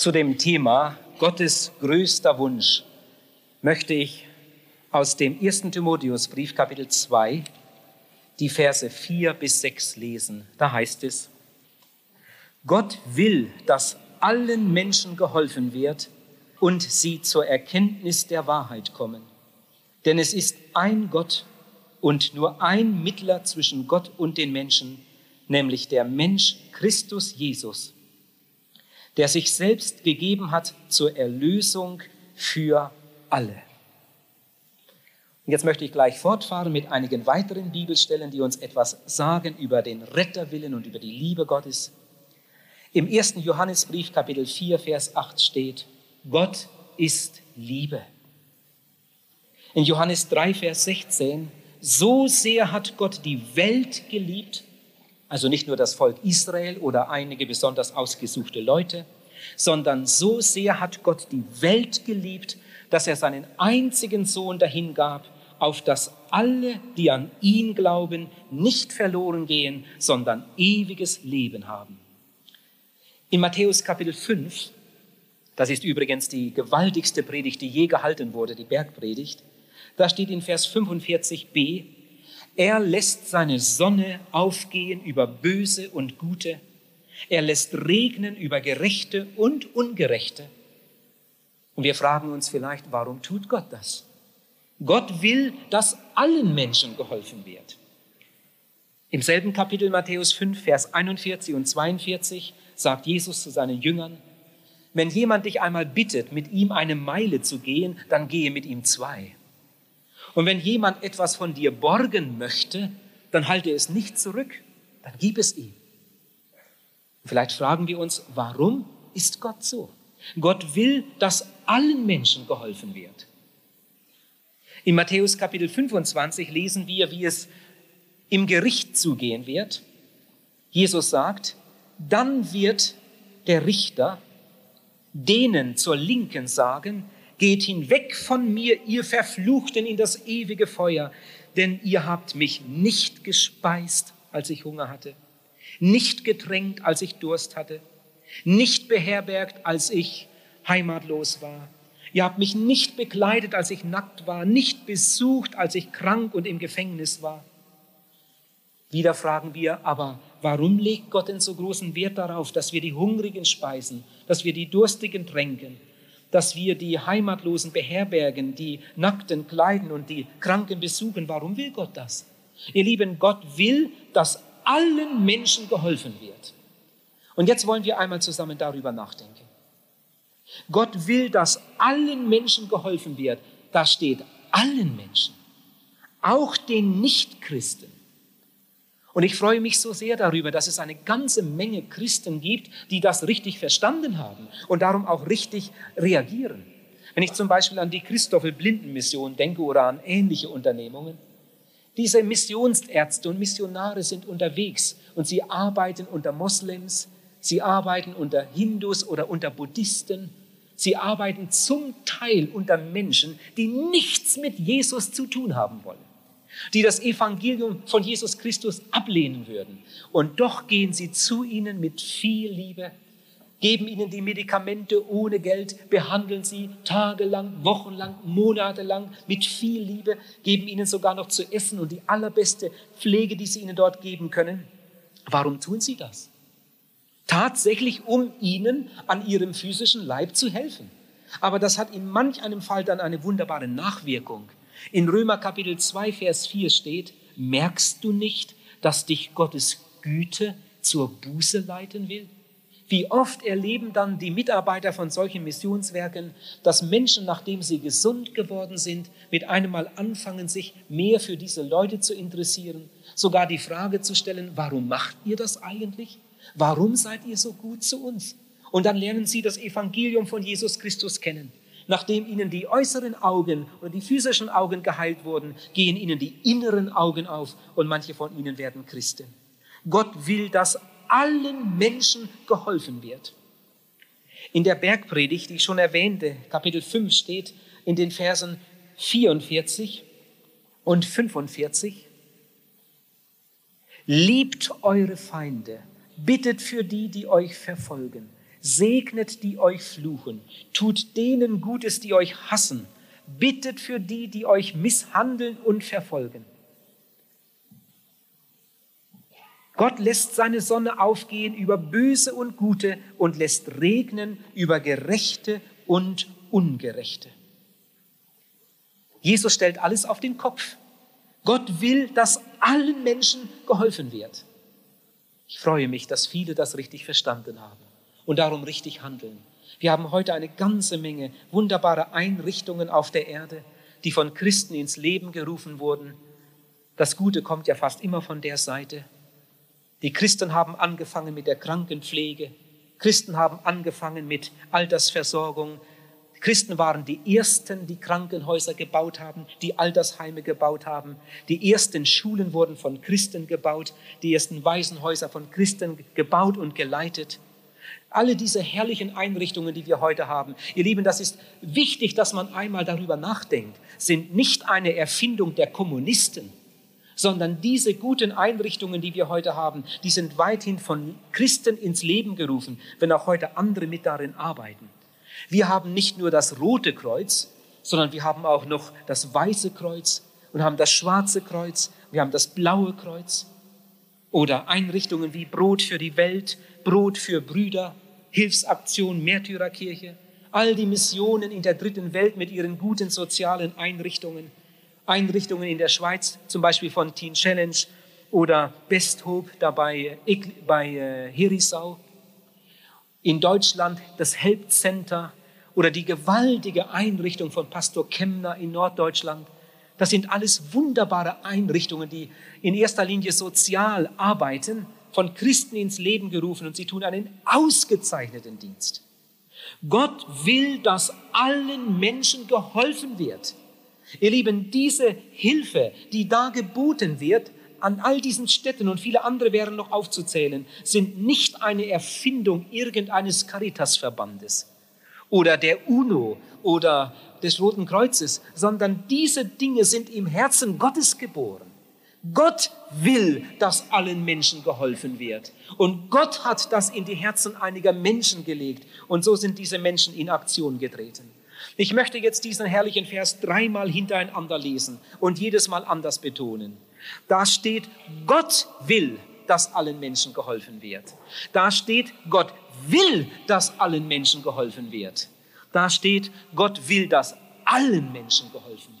Zu dem Thema Gottes größter Wunsch möchte ich aus dem 1. Timotheusbrief Kapitel 2 die Verse 4 bis 6 lesen. Da heißt es, Gott will, dass allen Menschen geholfen wird und sie zur Erkenntnis der Wahrheit kommen. Denn es ist ein Gott und nur ein Mittler zwischen Gott und den Menschen, nämlich der Mensch Christus Jesus der sich selbst gegeben hat zur Erlösung für alle. Und jetzt möchte ich gleich fortfahren mit einigen weiteren Bibelstellen, die uns etwas sagen über den Retterwillen und über die Liebe Gottes. Im ersten Johannesbrief Kapitel 4, Vers 8 steht, Gott ist Liebe. In Johannes 3, Vers 16, so sehr hat Gott die Welt geliebt, also nicht nur das Volk Israel oder einige besonders ausgesuchte Leute, sondern so sehr hat Gott die Welt geliebt, dass er seinen einzigen Sohn dahingab, auf dass alle, die an ihn glauben, nicht verloren gehen, sondern ewiges Leben haben. In Matthäus Kapitel 5, das ist übrigens die gewaltigste Predigt, die je gehalten wurde, die Bergpredigt, da steht in Vers 45b, er lässt seine Sonne aufgehen über Böse und Gute. Er lässt regnen über Gerechte und Ungerechte. Und wir fragen uns vielleicht, warum tut Gott das? Gott will, dass allen Menschen geholfen wird. Im selben Kapitel Matthäus 5, Vers 41 und 42 sagt Jesus zu seinen Jüngern, wenn jemand dich einmal bittet, mit ihm eine Meile zu gehen, dann gehe mit ihm zwei. Und wenn jemand etwas von dir borgen möchte, dann halte es nicht zurück, dann gib es ihm. Vielleicht fragen wir uns, warum ist Gott so? Gott will, dass allen Menschen geholfen wird. In Matthäus Kapitel 25 lesen wir, wie es im Gericht zugehen wird. Jesus sagt, dann wird der Richter denen zur Linken sagen, Geht hinweg von mir, ihr Verfluchten, in das ewige Feuer, denn ihr habt mich nicht gespeist, als ich Hunger hatte, nicht getränkt, als ich Durst hatte, nicht beherbergt, als ich heimatlos war. Ihr habt mich nicht bekleidet, als ich nackt war, nicht besucht, als ich krank und im Gefängnis war. Wieder fragen wir, aber warum legt Gott denn so großen Wert darauf, dass wir die Hungrigen speisen, dass wir die Durstigen tränken, dass wir die Heimatlosen beherbergen, die Nackten kleiden und die Kranken besuchen. Warum will Gott das? Ihr Lieben, Gott will, dass allen Menschen geholfen wird. Und jetzt wollen wir einmal zusammen darüber nachdenken. Gott will, dass allen Menschen geholfen wird. Da steht allen Menschen, auch den Nichtchristen. Und ich freue mich so sehr darüber, dass es eine ganze Menge Christen gibt, die das richtig verstanden haben und darum auch richtig reagieren. Wenn ich zum Beispiel an die Christoffel Blinden Mission denke oder an ähnliche Unternehmungen, diese Missionsärzte und Missionare sind unterwegs und sie arbeiten unter Moslems, sie arbeiten unter Hindus oder unter Buddhisten, sie arbeiten zum Teil unter Menschen, die nichts mit Jesus zu tun haben wollen die das Evangelium von Jesus Christus ablehnen würden. Und doch gehen sie zu ihnen mit viel Liebe, geben ihnen die Medikamente ohne Geld, behandeln sie tagelang, wochenlang, monatelang mit viel Liebe, geben ihnen sogar noch zu essen und die allerbeste Pflege, die sie ihnen dort geben können. Warum tun sie das? Tatsächlich, um ihnen an ihrem physischen Leib zu helfen. Aber das hat in manch einem Fall dann eine wunderbare Nachwirkung. In Römer Kapitel 2, Vers 4 steht, merkst du nicht, dass dich Gottes Güte zur Buße leiten will? Wie oft erleben dann die Mitarbeiter von solchen Missionswerken, dass Menschen, nachdem sie gesund geworden sind, mit einem Mal anfangen, sich mehr für diese Leute zu interessieren, sogar die Frage zu stellen, warum macht ihr das eigentlich? Warum seid ihr so gut zu uns? Und dann lernen sie das Evangelium von Jesus Christus kennen. Nachdem ihnen die äußeren Augen oder die physischen Augen geheilt wurden, gehen ihnen die inneren Augen auf und manche von ihnen werden Christen. Gott will, dass allen Menschen geholfen wird. In der Bergpredigt, die ich schon erwähnte, Kapitel 5 steht in den Versen 44 und 45, Liebt eure Feinde, bittet für die, die euch verfolgen, segnet die euch fluchen, tut denen Gutes, die euch hassen, bittet für die, die euch misshandeln und verfolgen. Gott lässt seine Sonne aufgehen über Böse und Gute und lässt regnen über Gerechte und Ungerechte. Jesus stellt alles auf den Kopf. Gott will, dass allen Menschen geholfen wird. Ich freue mich, dass viele das richtig verstanden haben und darum richtig handeln. Wir haben heute eine ganze Menge wunderbare Einrichtungen auf der Erde, die von Christen ins Leben gerufen wurden. Das Gute kommt ja fast immer von der Seite. Die Christen haben angefangen mit der Krankenpflege. Christen haben angefangen mit Altersversorgung. Christen waren die ersten, die Krankenhäuser gebaut haben, die Altersheime gebaut haben. Die ersten Schulen wurden von Christen gebaut, die ersten Waisenhäuser von Christen gebaut und geleitet. Alle diese herrlichen Einrichtungen, die wir heute haben, ihr Lieben, das ist wichtig, dass man einmal darüber nachdenkt, sind nicht eine Erfindung der Kommunisten, sondern diese guten Einrichtungen, die wir heute haben, die sind weithin von Christen ins Leben gerufen, wenn auch heute andere mit darin arbeiten. Wir haben nicht nur das rote Kreuz, sondern wir haben auch noch das weiße Kreuz und haben das schwarze Kreuz, wir haben das blaue Kreuz oder Einrichtungen wie Brot für die Welt, Brot für Brüder, Hilfsaktion Märtyrerkirche, all die Missionen in der dritten Welt mit ihren guten sozialen Einrichtungen. Einrichtungen in der Schweiz, zum Beispiel von Teen Challenge oder Best Hope dabei bei äh, Herisau. In Deutschland das Help Center oder die gewaltige Einrichtung von Pastor Kemner in Norddeutschland. Das sind alles wunderbare Einrichtungen, die in erster Linie sozial arbeiten, von Christen ins Leben gerufen und sie tun einen ausgezeichneten Dienst. Gott will, dass allen Menschen geholfen wird. Ihr Lieben, diese Hilfe, die da geboten wird, an all diesen Städten und viele andere wären noch aufzuzählen, sind nicht eine Erfindung irgendeines Caritasverbandes oder der UNO oder des Roten Kreuzes, sondern diese Dinge sind im Herzen Gottes geboren. Gott will, dass allen Menschen geholfen wird. Und Gott hat das in die Herzen einiger Menschen gelegt. Und so sind diese Menschen in Aktion getreten. Ich möchte jetzt diesen herrlichen Vers dreimal hintereinander lesen und jedes Mal anders betonen. Da steht, Gott will, dass allen Menschen geholfen wird. Da steht, Gott will, dass allen Menschen geholfen wird. Da steht, Gott will, dass allen Menschen geholfen wird.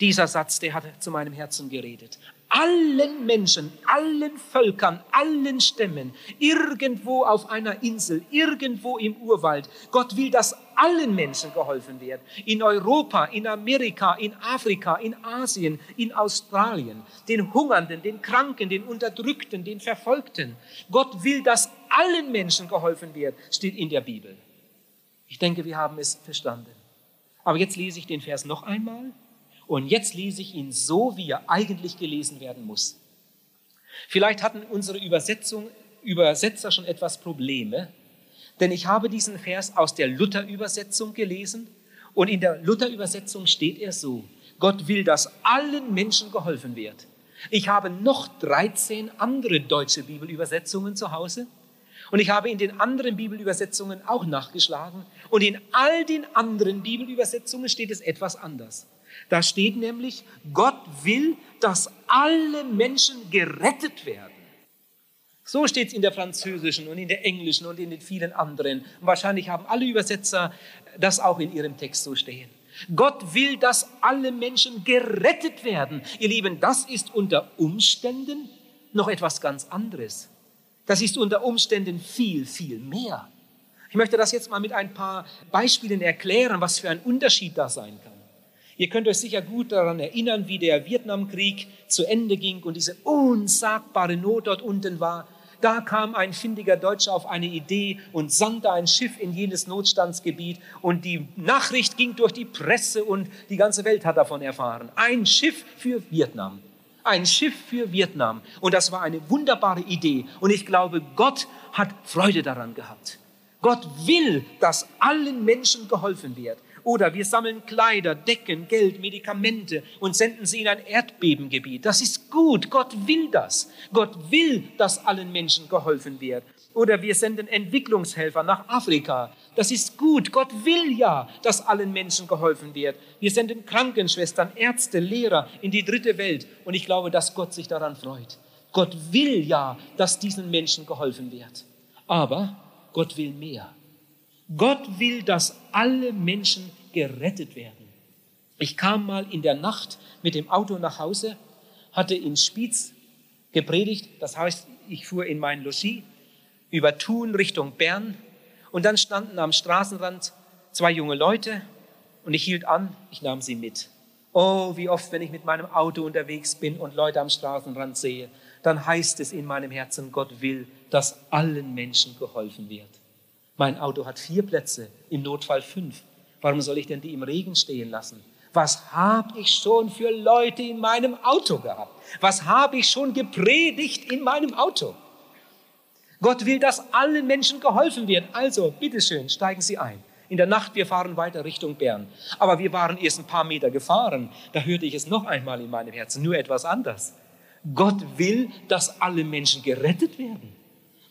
Dieser Satz, der hat zu meinem Herzen geredet allen Menschen, allen Völkern, allen Stämmen, irgendwo auf einer Insel, irgendwo im Urwald. Gott will, dass allen Menschen geholfen wird. In Europa, in Amerika, in Afrika, in Asien, in Australien. Den Hungernden, den Kranken, den Unterdrückten, den Verfolgten. Gott will, dass allen Menschen geholfen wird, steht in der Bibel. Ich denke, wir haben es verstanden. Aber jetzt lese ich den Vers noch einmal und jetzt lese ich ihn so, wie er eigentlich gelesen werden muss. Vielleicht hatten unsere Übersetzung, Übersetzer schon etwas Probleme, denn ich habe diesen Vers aus der Luther-Übersetzung gelesen und in der Luther-Übersetzung steht er so, Gott will, dass allen Menschen geholfen wird. Ich habe noch 13 andere deutsche Bibelübersetzungen zu Hause und ich habe in den anderen Bibelübersetzungen auch nachgeschlagen und in all den anderen Bibelübersetzungen steht es etwas anders. Da steht nämlich, Gott will, dass alle Menschen gerettet werden. So steht es in der französischen und in der englischen und in den vielen anderen. Wahrscheinlich haben alle Übersetzer das auch in ihrem Text so stehen. Gott will, dass alle Menschen gerettet werden. Ihr Lieben, das ist unter Umständen noch etwas ganz anderes. Das ist unter Umständen viel, viel mehr. Ich möchte das jetzt mal mit ein paar Beispielen erklären, was für ein Unterschied da sein kann. Ihr könnt euch sicher gut daran erinnern, wie der Vietnamkrieg zu Ende ging und diese unsagbare Not dort unten war. Da kam ein findiger Deutscher auf eine Idee und sandte ein Schiff in jenes Notstandsgebiet und die Nachricht ging durch die Presse und die ganze Welt hat davon erfahren. Ein Schiff für Vietnam. Ein Schiff für Vietnam. Und das war eine wunderbare Idee. Und ich glaube, Gott hat Freude daran gehabt. Gott will, dass allen Menschen geholfen wird. Oder wir sammeln Kleider, Decken, Geld, Medikamente und senden sie in ein Erdbebengebiet. Das ist gut. Gott will das. Gott will, dass allen Menschen geholfen wird. Oder wir senden Entwicklungshelfer nach Afrika. Das ist gut. Gott will ja, dass allen Menschen geholfen wird. Wir senden Krankenschwestern, Ärzte, Lehrer in die dritte Welt. Und ich glaube, dass Gott sich daran freut. Gott will ja, dass diesen Menschen geholfen wird. Aber Gott will mehr. Gott will, dass alle Menschen gerettet werden. Ich kam mal in der Nacht mit dem Auto nach Hause, hatte in Spiez gepredigt, das heißt, ich fuhr in mein Logis über Thun Richtung Bern und dann standen am Straßenrand zwei junge Leute und ich hielt an, ich nahm sie mit. Oh, wie oft, wenn ich mit meinem Auto unterwegs bin und Leute am Straßenrand sehe, dann heißt es in meinem Herzen, Gott will, dass allen Menschen geholfen wird. Mein Auto hat vier Plätze, im Notfall fünf. Warum soll ich denn die im Regen stehen lassen? Was habe ich schon für Leute in meinem Auto gehabt? Was habe ich schon gepredigt in meinem Auto? Gott will, dass allen Menschen geholfen wird. Also, bitteschön, steigen Sie ein. In der Nacht, wir fahren weiter Richtung Bern. Aber wir waren erst ein paar Meter gefahren. Da hörte ich es noch einmal in meinem Herzen, nur etwas anders. Gott will, dass alle Menschen gerettet werden.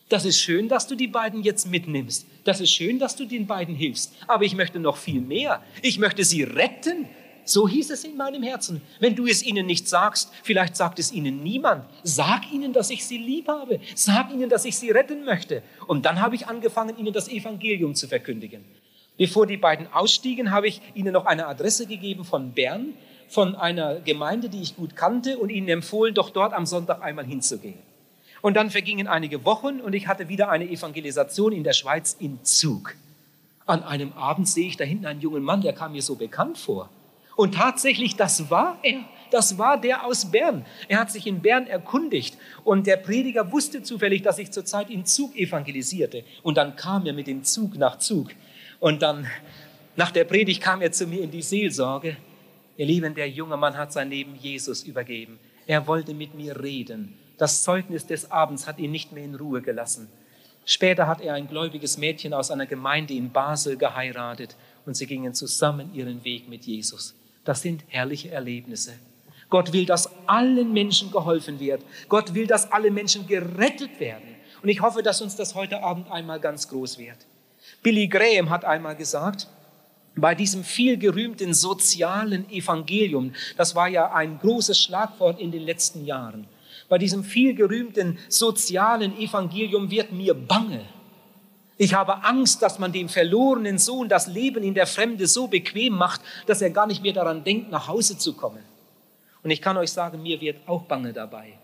Das ist schön, dass du die beiden jetzt mitnimmst. Das ist schön, dass du den beiden hilfst. Aber ich möchte noch viel mehr. Ich möchte sie retten. So hieß es in meinem Herzen. Wenn du es ihnen nicht sagst, vielleicht sagt es ihnen niemand. Sag ihnen, dass ich sie lieb habe. Sag ihnen, dass ich sie retten möchte. Und dann habe ich angefangen, ihnen das Evangelium zu verkündigen. Bevor die beiden ausstiegen, habe ich ihnen noch eine Adresse gegeben von Bern, von einer Gemeinde, die ich gut kannte und ihnen empfohlen, doch dort am Sonntag einmal hinzugehen. Und dann vergingen einige Wochen und ich hatte wieder eine Evangelisation in der Schweiz in Zug. An einem Abend sehe ich da hinten einen jungen Mann, der kam mir so bekannt vor. Und tatsächlich, das war er. Das war der aus Bern. Er hat sich in Bern erkundigt und der Prediger wusste zufällig, dass ich zurzeit in Zug evangelisierte. Und dann kam er mit dem Zug nach Zug. Und dann, nach der Predigt, kam er zu mir in die Seelsorge Ihr Lieben, der junge Mann hat sein Leben Jesus übergeben. Er wollte mit mir reden. Das Zeugnis des Abends hat ihn nicht mehr in Ruhe gelassen. Später hat er ein gläubiges Mädchen aus einer Gemeinde in Basel geheiratet und sie gingen zusammen ihren Weg mit Jesus. Das sind herrliche Erlebnisse. Gott will, dass allen Menschen geholfen wird. Gott will, dass alle Menschen gerettet werden. Und ich hoffe, dass uns das heute Abend einmal ganz groß wird. Billy Graham hat einmal gesagt, bei diesem viel gerühmten sozialen Evangelium, das war ja ein großes Schlagwort in den letzten Jahren, bei diesem viel gerühmten sozialen Evangelium wird mir bange. Ich habe Angst, dass man dem verlorenen Sohn das Leben in der Fremde so bequem macht, dass er gar nicht mehr daran denkt, nach Hause zu kommen. Und ich kann euch sagen, mir wird auch bange dabei.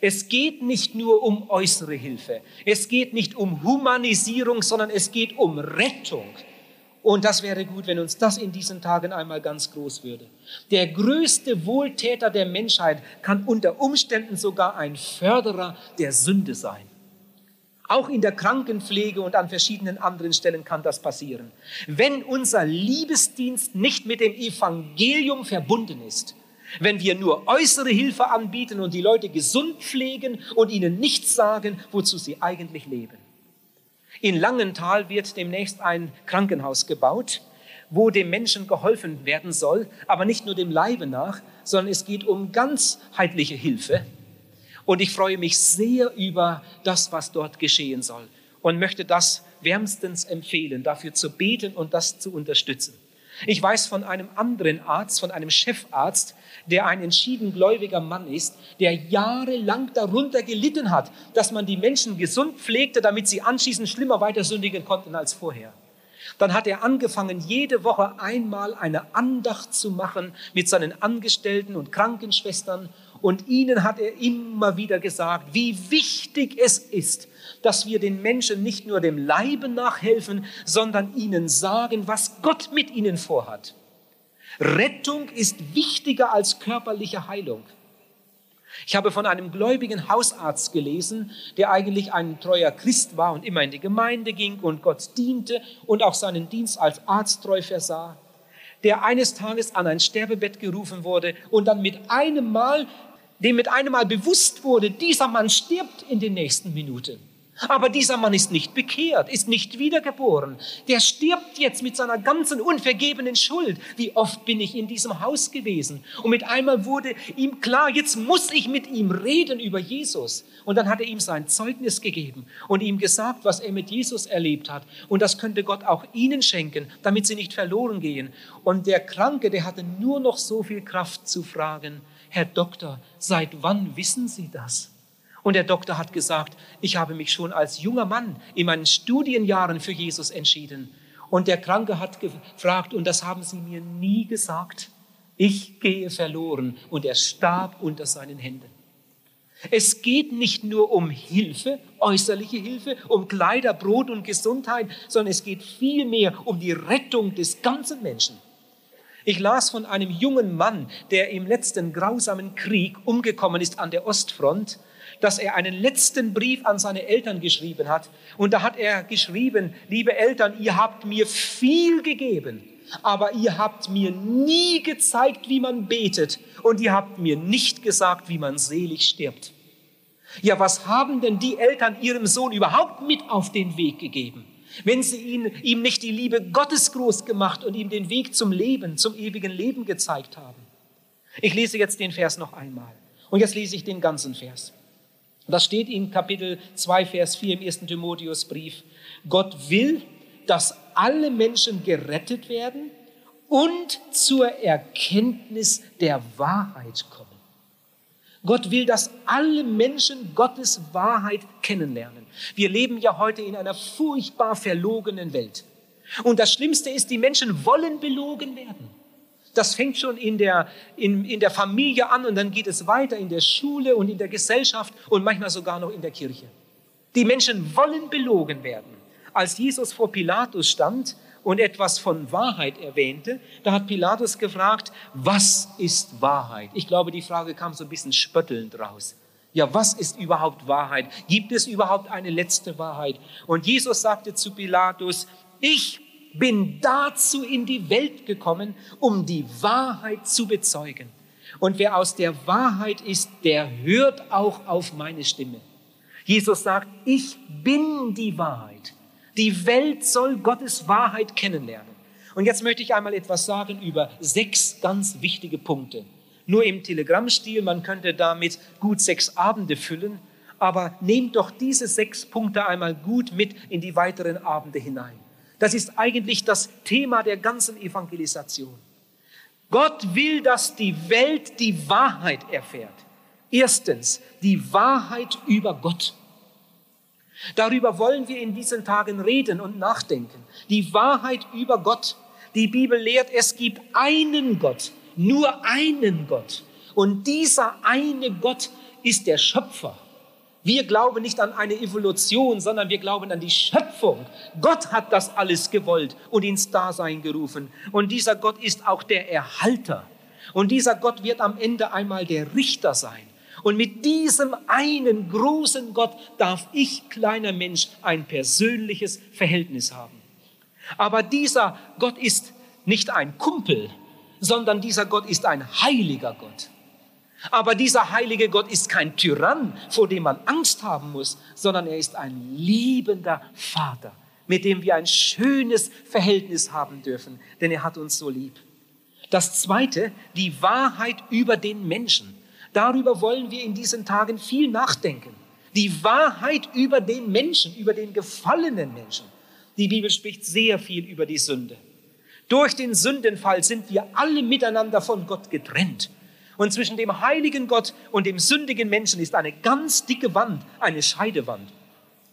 Es geht nicht nur um äußere Hilfe, es geht nicht um Humanisierung, sondern es geht um Rettung. Und das wäre gut, wenn uns das in diesen Tagen einmal ganz groß würde. Der größte Wohltäter der Menschheit kann unter Umständen sogar ein Förderer der Sünde sein. Auch in der Krankenpflege und an verschiedenen anderen Stellen kann das passieren. Wenn unser Liebesdienst nicht mit dem Evangelium verbunden ist, wenn wir nur äußere Hilfe anbieten und die Leute gesund pflegen und ihnen nichts sagen, wozu sie eigentlich leben. In Langenthal wird demnächst ein Krankenhaus gebaut, wo dem Menschen geholfen werden soll, aber nicht nur dem Leibe nach, sondern es geht um ganzheitliche Hilfe. Und ich freue mich sehr über das, was dort geschehen soll und möchte das wärmstens empfehlen, dafür zu beten und das zu unterstützen. Ich weiß von einem anderen Arzt, von einem Chefarzt, der ein entschieden gläubiger Mann ist, der jahrelang darunter gelitten hat, dass man die Menschen gesund pflegte, damit sie anschließend schlimmer weiter sündigen konnten als vorher. Dann hat er angefangen, jede Woche einmal eine Andacht zu machen mit seinen Angestellten und Krankenschwestern. Und ihnen hat er immer wieder gesagt, wie wichtig es ist, dass wir den Menschen nicht nur dem Leibe nachhelfen, sondern ihnen sagen, was Gott mit ihnen vorhat. Rettung ist wichtiger als körperliche Heilung. Ich habe von einem gläubigen Hausarzt gelesen, der eigentlich ein treuer Christ war und immer in die Gemeinde ging und Gott diente und auch seinen Dienst als Arzt treu versah, der eines Tages an ein Sterbebett gerufen wurde und dann mit einem Mal, dem mit einem Mal bewusst wurde, dieser Mann stirbt in den nächsten Minuten. Aber dieser Mann ist nicht bekehrt, ist nicht wiedergeboren. Der stirbt jetzt mit seiner ganzen unvergebenen Schuld. Wie oft bin ich in diesem Haus gewesen? Und mit einmal wurde ihm klar, jetzt muss ich mit ihm reden über Jesus. Und dann hat er ihm sein Zeugnis gegeben und ihm gesagt, was er mit Jesus erlebt hat. Und das könnte Gott auch ihnen schenken, damit sie nicht verloren gehen. Und der Kranke, der hatte nur noch so viel Kraft zu fragen, Herr Doktor, seit wann wissen Sie das? Und der Doktor hat gesagt, ich habe mich schon als junger Mann in meinen Studienjahren für Jesus entschieden. Und der Kranke hat gefragt, und das haben Sie mir nie gesagt. Ich gehe verloren. Und er starb unter seinen Händen. Es geht nicht nur um Hilfe, äußerliche Hilfe, um Kleider, Brot und Gesundheit, sondern es geht vielmehr um die Rettung des ganzen Menschen. Ich las von einem jungen Mann, der im letzten grausamen Krieg umgekommen ist an der Ostfront dass er einen letzten Brief an seine Eltern geschrieben hat. Und da hat er geschrieben, liebe Eltern, ihr habt mir viel gegeben, aber ihr habt mir nie gezeigt, wie man betet. Und ihr habt mir nicht gesagt, wie man selig stirbt. Ja, was haben denn die Eltern ihrem Sohn überhaupt mit auf den Weg gegeben? Wenn sie ihn, ihm nicht die Liebe Gottes groß gemacht und ihm den Weg zum Leben, zum ewigen Leben gezeigt haben. Ich lese jetzt den Vers noch einmal. Und jetzt lese ich den ganzen Vers. Das steht in Kapitel 2, Vers 4 im 1. Timotheusbrief. Gott will, dass alle Menschen gerettet werden und zur Erkenntnis der Wahrheit kommen. Gott will, dass alle Menschen Gottes Wahrheit kennenlernen. Wir leben ja heute in einer furchtbar verlogenen Welt. Und das Schlimmste ist, die Menschen wollen belogen werden. Das fängt schon in der, in, in der Familie an und dann geht es weiter in der Schule und in der Gesellschaft und manchmal sogar noch in der Kirche. Die Menschen wollen belogen werden. Als Jesus vor Pilatus stand und etwas von Wahrheit erwähnte, da hat Pilatus gefragt, was ist Wahrheit? Ich glaube, die Frage kam so ein bisschen spöttelnd raus. Ja, was ist überhaupt Wahrheit? Gibt es überhaupt eine letzte Wahrheit? Und Jesus sagte zu Pilatus, ich bin dazu in die Welt gekommen, um die Wahrheit zu bezeugen. Und wer aus der Wahrheit ist, der hört auch auf meine Stimme. Jesus sagt, ich bin die Wahrheit. Die Welt soll Gottes Wahrheit kennenlernen. Und jetzt möchte ich einmal etwas sagen über sechs ganz wichtige Punkte. Nur im Telegrammstil, man könnte damit gut sechs Abende füllen, aber nehmt doch diese sechs Punkte einmal gut mit in die weiteren Abende hinein. Das ist eigentlich das Thema der ganzen Evangelisation. Gott will, dass die Welt die Wahrheit erfährt. Erstens, die Wahrheit über Gott. Darüber wollen wir in diesen Tagen reden und nachdenken. Die Wahrheit über Gott. Die Bibel lehrt, es gibt einen Gott, nur einen Gott. Und dieser eine Gott ist der Schöpfer. Wir glauben nicht an eine Evolution, sondern wir glauben an die Schöpfung. Gott hat das alles gewollt und ins Dasein gerufen. Und dieser Gott ist auch der Erhalter. Und dieser Gott wird am Ende einmal der Richter sein. Und mit diesem einen großen Gott darf ich, kleiner Mensch, ein persönliches Verhältnis haben. Aber dieser Gott ist nicht ein Kumpel, sondern dieser Gott ist ein heiliger Gott. Aber dieser heilige Gott ist kein Tyrann, vor dem man Angst haben muss, sondern er ist ein liebender Vater, mit dem wir ein schönes Verhältnis haben dürfen, denn er hat uns so lieb. Das Zweite, die Wahrheit über den Menschen. Darüber wollen wir in diesen Tagen viel nachdenken. Die Wahrheit über den Menschen, über den gefallenen Menschen. Die Bibel spricht sehr viel über die Sünde. Durch den Sündenfall sind wir alle miteinander von Gott getrennt. Und zwischen dem heiligen Gott und dem sündigen Menschen ist eine ganz dicke Wand, eine Scheidewand.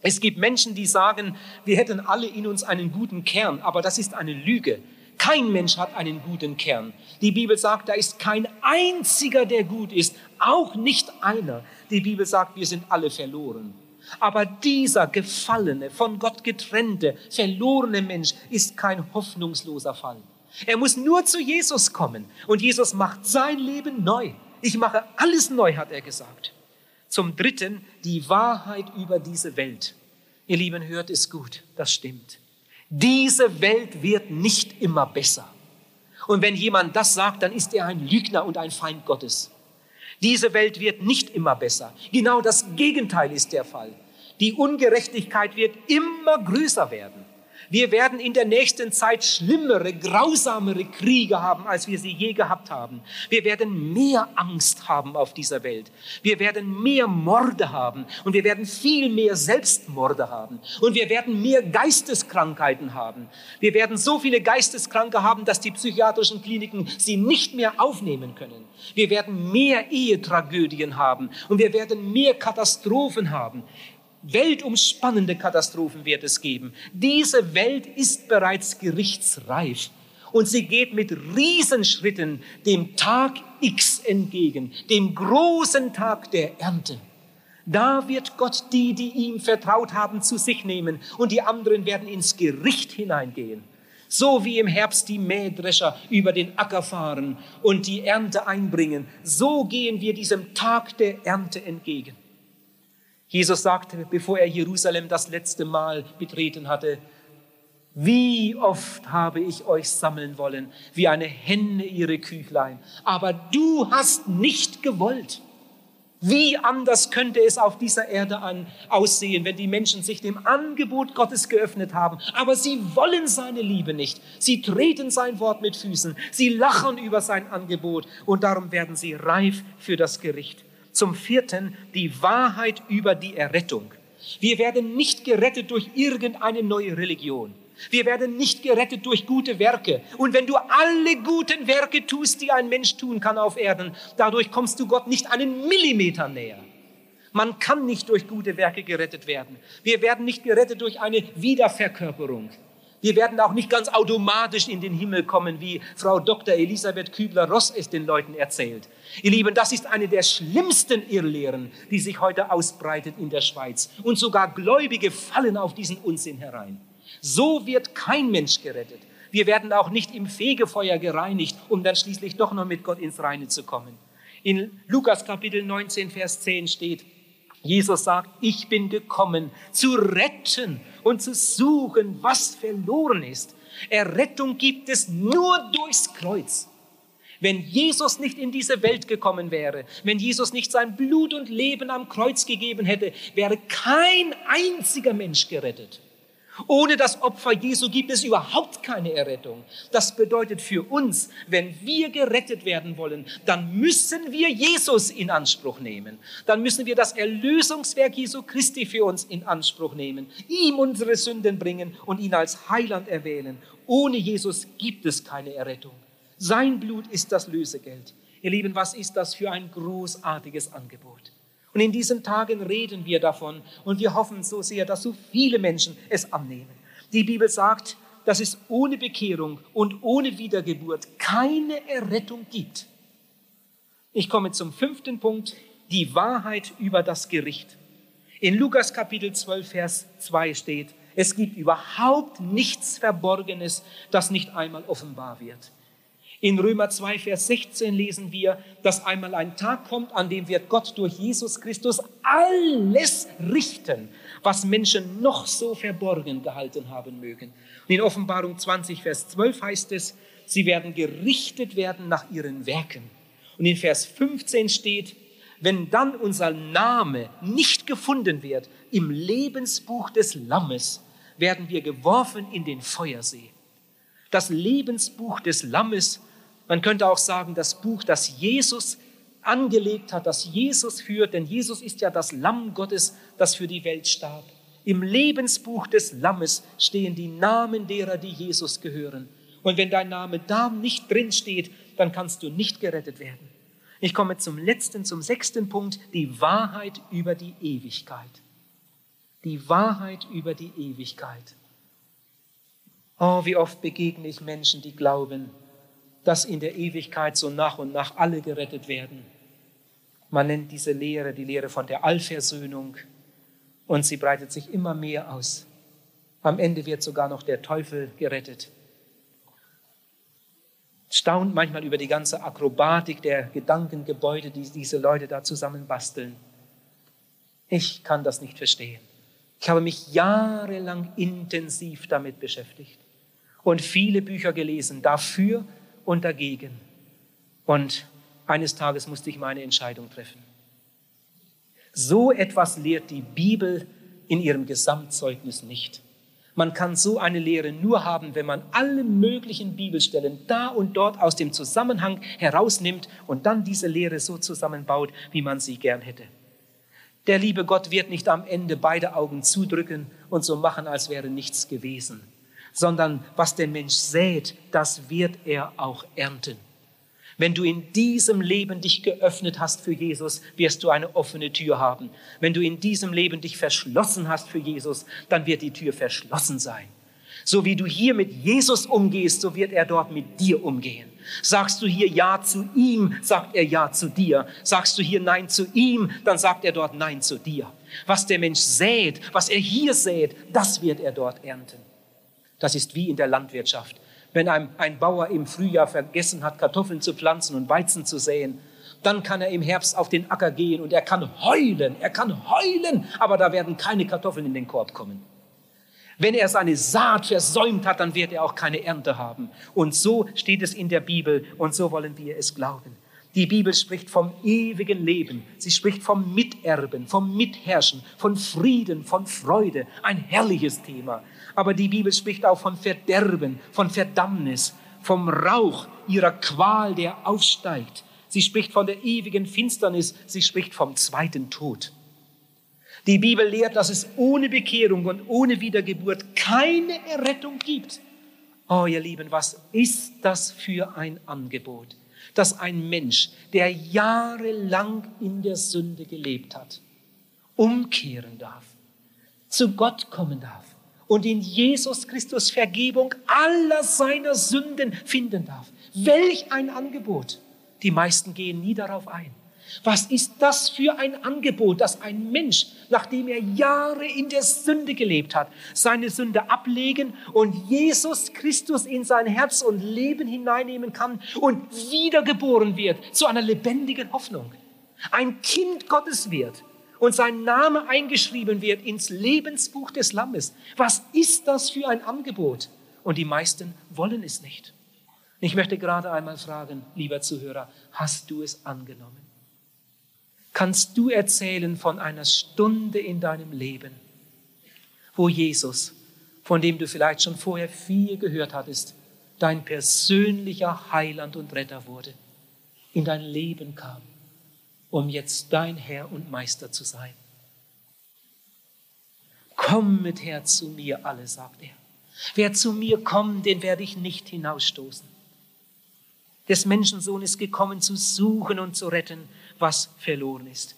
Es gibt Menschen, die sagen, wir hätten alle in uns einen guten Kern, aber das ist eine Lüge. Kein Mensch hat einen guten Kern. Die Bibel sagt, da ist kein einziger, der gut ist, auch nicht einer. Die Bibel sagt, wir sind alle verloren. Aber dieser gefallene, von Gott getrennte, verlorene Mensch ist kein hoffnungsloser Fall. Er muss nur zu Jesus kommen und Jesus macht sein Leben neu. Ich mache alles neu, hat er gesagt. Zum Dritten die Wahrheit über diese Welt. Ihr Lieben, hört es gut, das stimmt. Diese Welt wird nicht immer besser. Und wenn jemand das sagt, dann ist er ein Lügner und ein Feind Gottes. Diese Welt wird nicht immer besser. Genau das Gegenteil ist der Fall. Die Ungerechtigkeit wird immer größer werden. Wir werden in der nächsten Zeit schlimmere, grausamere Kriege haben, als wir sie je gehabt haben. Wir werden mehr Angst haben auf dieser Welt. Wir werden mehr Morde haben und wir werden viel mehr Selbstmorde haben und wir werden mehr Geisteskrankheiten haben. Wir werden so viele Geisteskranke haben, dass die psychiatrischen Kliniken sie nicht mehr aufnehmen können. Wir werden mehr Ehetragödien haben und wir werden mehr Katastrophen haben weltumspannende Katastrophen wird es geben. Diese Welt ist bereits gerichtsreif und sie geht mit Riesenschritten dem Tag X entgegen, dem großen Tag der Ernte. Da wird Gott die, die ihm vertraut haben, zu sich nehmen und die anderen werden ins Gericht hineingehen. So wie im Herbst die Mähdrescher über den Acker fahren und die Ernte einbringen, so gehen wir diesem Tag der Ernte entgegen. Jesus sagte, bevor er Jerusalem das letzte Mal betreten hatte, wie oft habe ich euch sammeln wollen, wie eine Henne ihre Küchlein, aber du hast nicht gewollt. Wie anders könnte es auf dieser Erde an, aussehen, wenn die Menschen sich dem Angebot Gottes geöffnet haben, aber sie wollen seine Liebe nicht. Sie treten sein Wort mit Füßen, sie lachen über sein Angebot und darum werden sie reif für das Gericht. Zum vierten die Wahrheit über die Errettung. Wir werden nicht gerettet durch irgendeine neue Religion. Wir werden nicht gerettet durch gute Werke. Und wenn du alle guten Werke tust, die ein Mensch tun kann auf Erden, dadurch kommst du Gott nicht einen Millimeter näher. Man kann nicht durch gute Werke gerettet werden. Wir werden nicht gerettet durch eine Wiederverkörperung. Wir werden auch nicht ganz automatisch in den Himmel kommen, wie Frau Dr. Elisabeth Kübler-Ross es den Leuten erzählt. Ihr Lieben, das ist eine der schlimmsten Irrlehren, die sich heute ausbreitet in der Schweiz. Und sogar Gläubige fallen auf diesen Unsinn herein. So wird kein Mensch gerettet. Wir werden auch nicht im Fegefeuer gereinigt, um dann schließlich doch noch mit Gott ins Reine zu kommen. In Lukas Kapitel 19, Vers 10 steht, Jesus sagt, ich bin gekommen, zu retten und zu suchen, was verloren ist. Errettung gibt es nur durchs Kreuz. Wenn Jesus nicht in diese Welt gekommen wäre, wenn Jesus nicht sein Blut und Leben am Kreuz gegeben hätte, wäre kein einziger Mensch gerettet. Ohne das Opfer Jesu gibt es überhaupt keine Errettung. Das bedeutet für uns, wenn wir gerettet werden wollen, dann müssen wir Jesus in Anspruch nehmen. Dann müssen wir das Erlösungswerk Jesu Christi für uns in Anspruch nehmen, ihm unsere Sünden bringen und ihn als Heiland erwählen. Ohne Jesus gibt es keine Errettung. Sein Blut ist das Lösegeld. Ihr Lieben, was ist das für ein großartiges Angebot? Und in diesen Tagen reden wir davon und wir hoffen so sehr, dass so viele Menschen es annehmen. Die Bibel sagt, dass es ohne Bekehrung und ohne Wiedergeburt keine Errettung gibt. Ich komme zum fünften Punkt, die Wahrheit über das Gericht. In Lukas Kapitel 12, Vers 2 steht, es gibt überhaupt nichts Verborgenes, das nicht einmal offenbar wird. In Römer 2, Vers 16 lesen wir, dass einmal ein Tag kommt, an dem wird Gott durch Jesus Christus alles richten, was Menschen noch so verborgen gehalten haben mögen. Und in Offenbarung 20, Vers 12 heißt es, sie werden gerichtet werden nach ihren Werken. Und in Vers 15 steht, wenn dann unser Name nicht gefunden wird im Lebensbuch des Lammes, werden wir geworfen in den Feuersee. Das Lebensbuch des Lammes man könnte auch sagen, das Buch, das Jesus angelegt hat, das Jesus führt, denn Jesus ist ja das Lamm Gottes, das für die Welt starb. Im Lebensbuch des Lammes stehen die Namen derer, die Jesus gehören. Und wenn dein Name da nicht drin steht, dann kannst du nicht gerettet werden. Ich komme zum letzten, zum sechsten Punkt, die Wahrheit über die Ewigkeit. Die Wahrheit über die Ewigkeit. Oh, wie oft begegne ich Menschen, die glauben, dass in der Ewigkeit so nach und nach alle gerettet werden. Man nennt diese Lehre die Lehre von der Allversöhnung und sie breitet sich immer mehr aus. Am Ende wird sogar noch der Teufel gerettet. Staunt manchmal über die ganze Akrobatik der Gedankengebäude, die diese Leute da zusammenbasteln. Ich kann das nicht verstehen. Ich habe mich jahrelang intensiv damit beschäftigt und viele Bücher gelesen dafür, und dagegen. Und eines Tages musste ich meine Entscheidung treffen. So etwas lehrt die Bibel in ihrem Gesamtzeugnis nicht. Man kann so eine Lehre nur haben, wenn man alle möglichen Bibelstellen da und dort aus dem Zusammenhang herausnimmt und dann diese Lehre so zusammenbaut, wie man sie gern hätte. Der liebe Gott wird nicht am Ende beide Augen zudrücken und so machen, als wäre nichts gewesen, sondern was der Mensch sät, das wird er auch ernten. Wenn du in diesem Leben dich geöffnet hast für Jesus, wirst du eine offene Tür haben. Wenn du in diesem Leben dich verschlossen hast für Jesus, dann wird die Tür verschlossen sein. So wie du hier mit Jesus umgehst, so wird er dort mit dir umgehen. Sagst du hier Ja zu ihm, sagt er Ja zu dir. Sagst du hier Nein zu ihm, dann sagt er dort Nein zu dir. Was der Mensch sät, was er hier sät, das wird er dort ernten. Das ist wie in der Landwirtschaft. Wenn ein, ein Bauer im Frühjahr vergessen hat, Kartoffeln zu pflanzen und Weizen zu säen, dann kann er im Herbst auf den Acker gehen und er kann heulen, er kann heulen, aber da werden keine Kartoffeln in den Korb kommen. Wenn er seine Saat versäumt hat, dann wird er auch keine Ernte haben. Und so steht es in der Bibel und so wollen wir es glauben. Die Bibel spricht vom ewigen Leben. Sie spricht vom Miterben, vom Mitherrschen, von Frieden, von Freude. Ein herrliches Thema. Aber die Bibel spricht auch von Verderben, von Verdammnis, vom Rauch ihrer Qual, der aufsteigt. Sie spricht von der ewigen Finsternis. Sie spricht vom zweiten Tod. Die Bibel lehrt, dass es ohne Bekehrung und ohne Wiedergeburt keine Errettung gibt. Oh, ihr Lieben, was ist das für ein Angebot, dass ein Mensch, der jahrelang in der Sünde gelebt hat, umkehren darf, zu Gott kommen darf und in Jesus Christus Vergebung aller seiner Sünden finden darf. Welch ein Angebot! Die meisten gehen nie darauf ein. Was ist das für ein Angebot, dass ein Mensch, nachdem er Jahre in der Sünde gelebt hat, seine Sünde ablegen und Jesus Christus in sein Herz und Leben hineinnehmen kann und wiedergeboren wird zu einer lebendigen Hoffnung. Ein Kind Gottes wird und sein Name eingeschrieben wird ins Lebensbuch des Lammes. Was ist das für ein Angebot? Und die meisten wollen es nicht. Ich möchte gerade einmal fragen, lieber Zuhörer, hast du es angenommen? Kannst du erzählen von einer Stunde in deinem Leben, wo Jesus, von dem du vielleicht schon vorher viel gehört hattest, dein persönlicher Heiland und Retter wurde, in dein Leben kam, um jetzt dein Herr und Meister zu sein? Kommet her zu mir alle, sagt er. Wer zu mir kommt, den werde ich nicht hinausstoßen. Des Menschensohn ist gekommen, zu suchen und zu retten, was verloren ist.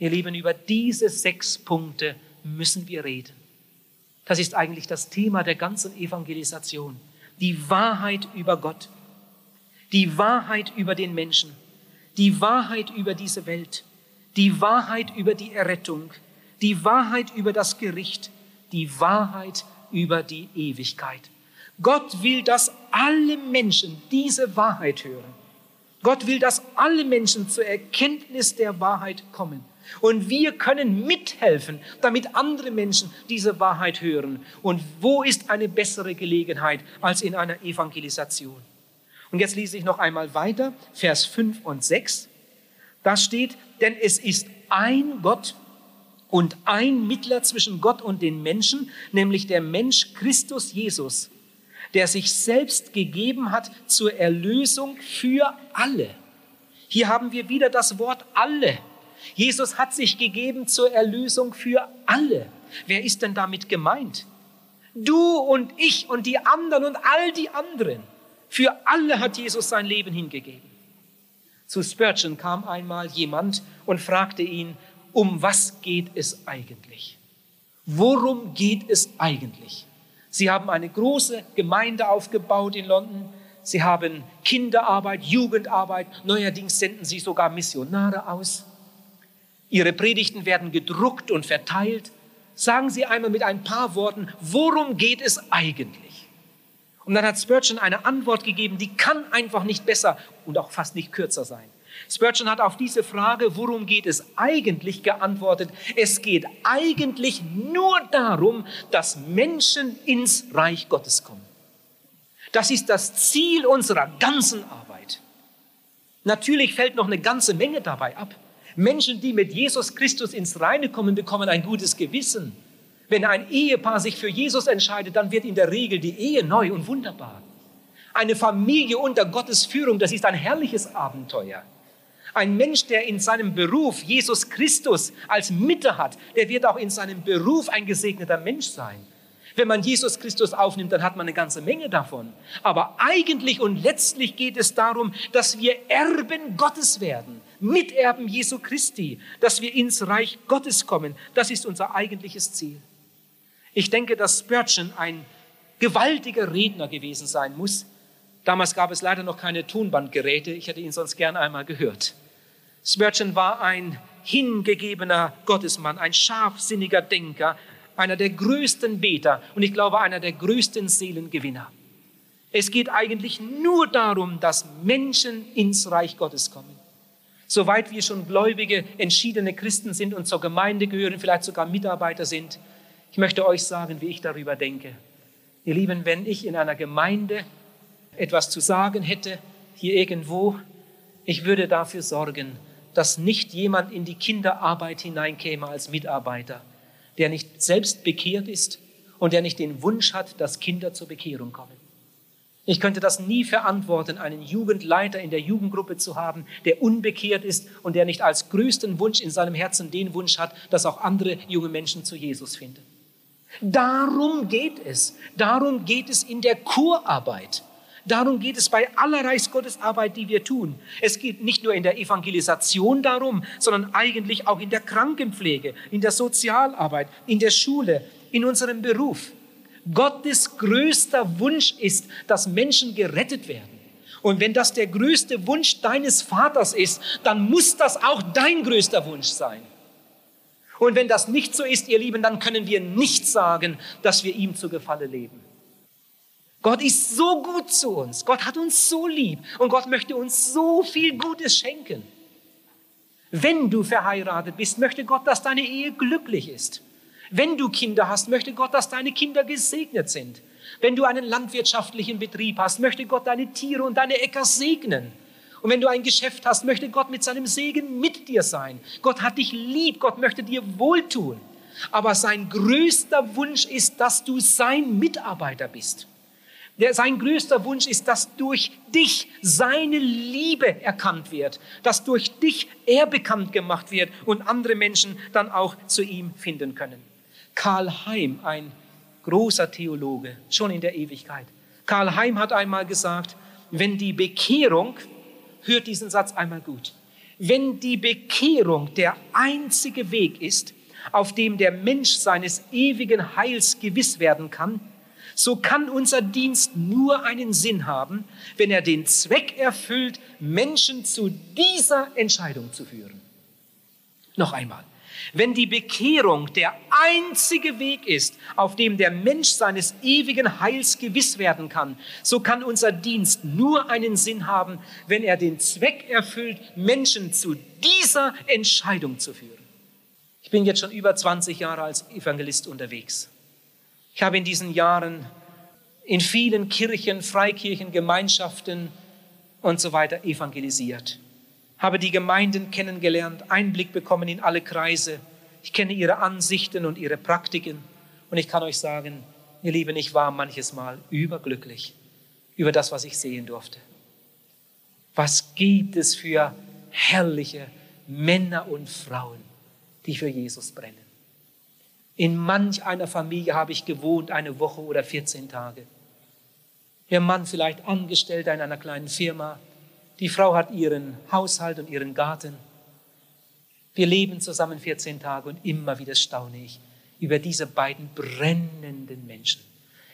Ihr Lieben, über diese sechs Punkte müssen wir reden. Das ist eigentlich das Thema der ganzen Evangelisation. Die Wahrheit über Gott, die Wahrheit über den Menschen, die Wahrheit über diese Welt, die Wahrheit über die Errettung, die Wahrheit über das Gericht, die Wahrheit über die Ewigkeit. Gott will, dass alle Menschen diese Wahrheit hören. Gott will, dass alle Menschen zur Erkenntnis der Wahrheit kommen. Und wir können mithelfen, damit andere Menschen diese Wahrheit hören. Und wo ist eine bessere Gelegenheit als in einer Evangelisation? Und jetzt lese ich noch einmal weiter, Vers 5 und 6. Da steht, denn es ist ein Gott und ein Mittler zwischen Gott und den Menschen, nämlich der Mensch Christus Jesus der sich selbst gegeben hat zur Erlösung für alle. Hier haben wir wieder das Wort alle. Jesus hat sich gegeben zur Erlösung für alle. Wer ist denn damit gemeint? Du und ich und die anderen und all die anderen. Für alle hat Jesus sein Leben hingegeben. Zu Spurgeon kam einmal jemand und fragte ihn, um was geht es eigentlich? Worum geht es eigentlich? Sie haben eine große Gemeinde aufgebaut in London. Sie haben Kinderarbeit, Jugendarbeit. Neuerdings senden sie sogar Missionare aus. Ihre Predigten werden gedruckt und verteilt. Sagen Sie einmal mit ein paar Worten, worum geht es eigentlich? Und dann hat Spurgeon eine Antwort gegeben, die kann einfach nicht besser und auch fast nicht kürzer sein. Spurgeon hat auf diese Frage, worum geht es eigentlich, geantwortet, es geht eigentlich nur darum, dass Menschen ins Reich Gottes kommen. Das ist das Ziel unserer ganzen Arbeit. Natürlich fällt noch eine ganze Menge dabei ab. Menschen, die mit Jesus Christus ins Reine kommen, bekommen ein gutes Gewissen. Wenn ein Ehepaar sich für Jesus entscheidet, dann wird in der Regel die Ehe neu und wunderbar. Eine Familie unter Gottes Führung, das ist ein herrliches Abenteuer. Ein Mensch, der in seinem Beruf Jesus Christus als Mitte hat, der wird auch in seinem Beruf ein gesegneter Mensch sein. Wenn man Jesus Christus aufnimmt, dann hat man eine ganze Menge davon. Aber eigentlich und letztlich geht es darum, dass wir Erben Gottes werden, Miterben Jesu Christi, dass wir ins Reich Gottes kommen. Das ist unser eigentliches Ziel. Ich denke, dass Spurgeon ein gewaltiger Redner gewesen sein muss. Damals gab es leider noch keine Tonbandgeräte. Ich hätte ihn sonst gern einmal gehört. Spurgeon war ein hingegebener Gottesmann, ein scharfsinniger Denker, einer der größten Beter und ich glaube einer der größten Seelengewinner. Es geht eigentlich nur darum, dass Menschen ins Reich Gottes kommen. Soweit wir schon gläubige, entschiedene Christen sind und zur Gemeinde gehören, vielleicht sogar Mitarbeiter sind, ich möchte euch sagen, wie ich darüber denke. Ihr Lieben, wenn ich in einer Gemeinde etwas zu sagen hätte, hier irgendwo, ich würde dafür sorgen, dass nicht jemand in die Kinderarbeit hineinkäme als Mitarbeiter, der nicht selbst bekehrt ist und der nicht den Wunsch hat, dass Kinder zur Bekehrung kommen. Ich könnte das nie verantworten, einen Jugendleiter in der Jugendgruppe zu haben, der unbekehrt ist und der nicht als größten Wunsch in seinem Herzen den Wunsch hat, dass auch andere junge Menschen zu Jesus finden. Darum geht es. Darum geht es in der Kurarbeit. Darum geht es bei aller Reichsgottesarbeit, die wir tun. Es geht nicht nur in der Evangelisation darum, sondern eigentlich auch in der Krankenpflege, in der Sozialarbeit, in der Schule, in unserem Beruf. Gottes größter Wunsch ist, dass Menschen gerettet werden. Und wenn das der größte Wunsch deines Vaters ist, dann muss das auch dein größter Wunsch sein. Und wenn das nicht so ist, ihr Lieben, dann können wir nicht sagen, dass wir ihm zu Gefalle leben. Gott ist so gut zu uns. Gott hat uns so lieb. Und Gott möchte uns so viel Gutes schenken. Wenn du verheiratet bist, möchte Gott, dass deine Ehe glücklich ist. Wenn du Kinder hast, möchte Gott, dass deine Kinder gesegnet sind. Wenn du einen landwirtschaftlichen Betrieb hast, möchte Gott deine Tiere und deine Äcker segnen. Und wenn du ein Geschäft hast, möchte Gott mit seinem Segen mit dir sein. Gott hat dich lieb, Gott möchte dir wohltun. Aber sein größter Wunsch ist, dass du sein Mitarbeiter bist. Sein größter Wunsch ist, dass durch dich seine Liebe erkannt wird, dass durch dich er bekannt gemacht wird und andere Menschen dann auch zu ihm finden können. Karl Heim, ein großer Theologe, schon in der Ewigkeit. Karl Heim hat einmal gesagt, wenn die Bekehrung hört diesen Satz einmal gut. Wenn die Bekehrung der einzige Weg ist, auf dem der Mensch seines ewigen Heils gewiss werden kann, so kann unser Dienst nur einen Sinn haben, wenn er den Zweck erfüllt, Menschen zu dieser Entscheidung zu führen. Noch einmal. Wenn die Bekehrung der einzige Weg ist, auf dem der Mensch seines ewigen Heils gewiss werden kann, so kann unser Dienst nur einen Sinn haben, wenn er den Zweck erfüllt, Menschen zu dieser Entscheidung zu führen. Ich bin jetzt schon über 20 Jahre als Evangelist unterwegs. Ich habe in diesen Jahren in vielen Kirchen, Freikirchen, Gemeinschaften und so weiter evangelisiert habe die Gemeinden kennengelernt, Einblick bekommen in alle Kreise. Ich kenne ihre Ansichten und ihre Praktiken. Und ich kann euch sagen, ihr Lieben, ich war manches Mal überglücklich über das, was ich sehen durfte. Was gibt es für herrliche Männer und Frauen, die für Jesus brennen? In manch einer Familie habe ich gewohnt, eine Woche oder 14 Tage. Der Mann vielleicht Angestellter in einer kleinen Firma, die Frau hat ihren Haushalt und ihren Garten. Wir leben zusammen 14 Tage und immer wieder staune ich über diese beiden brennenden Menschen,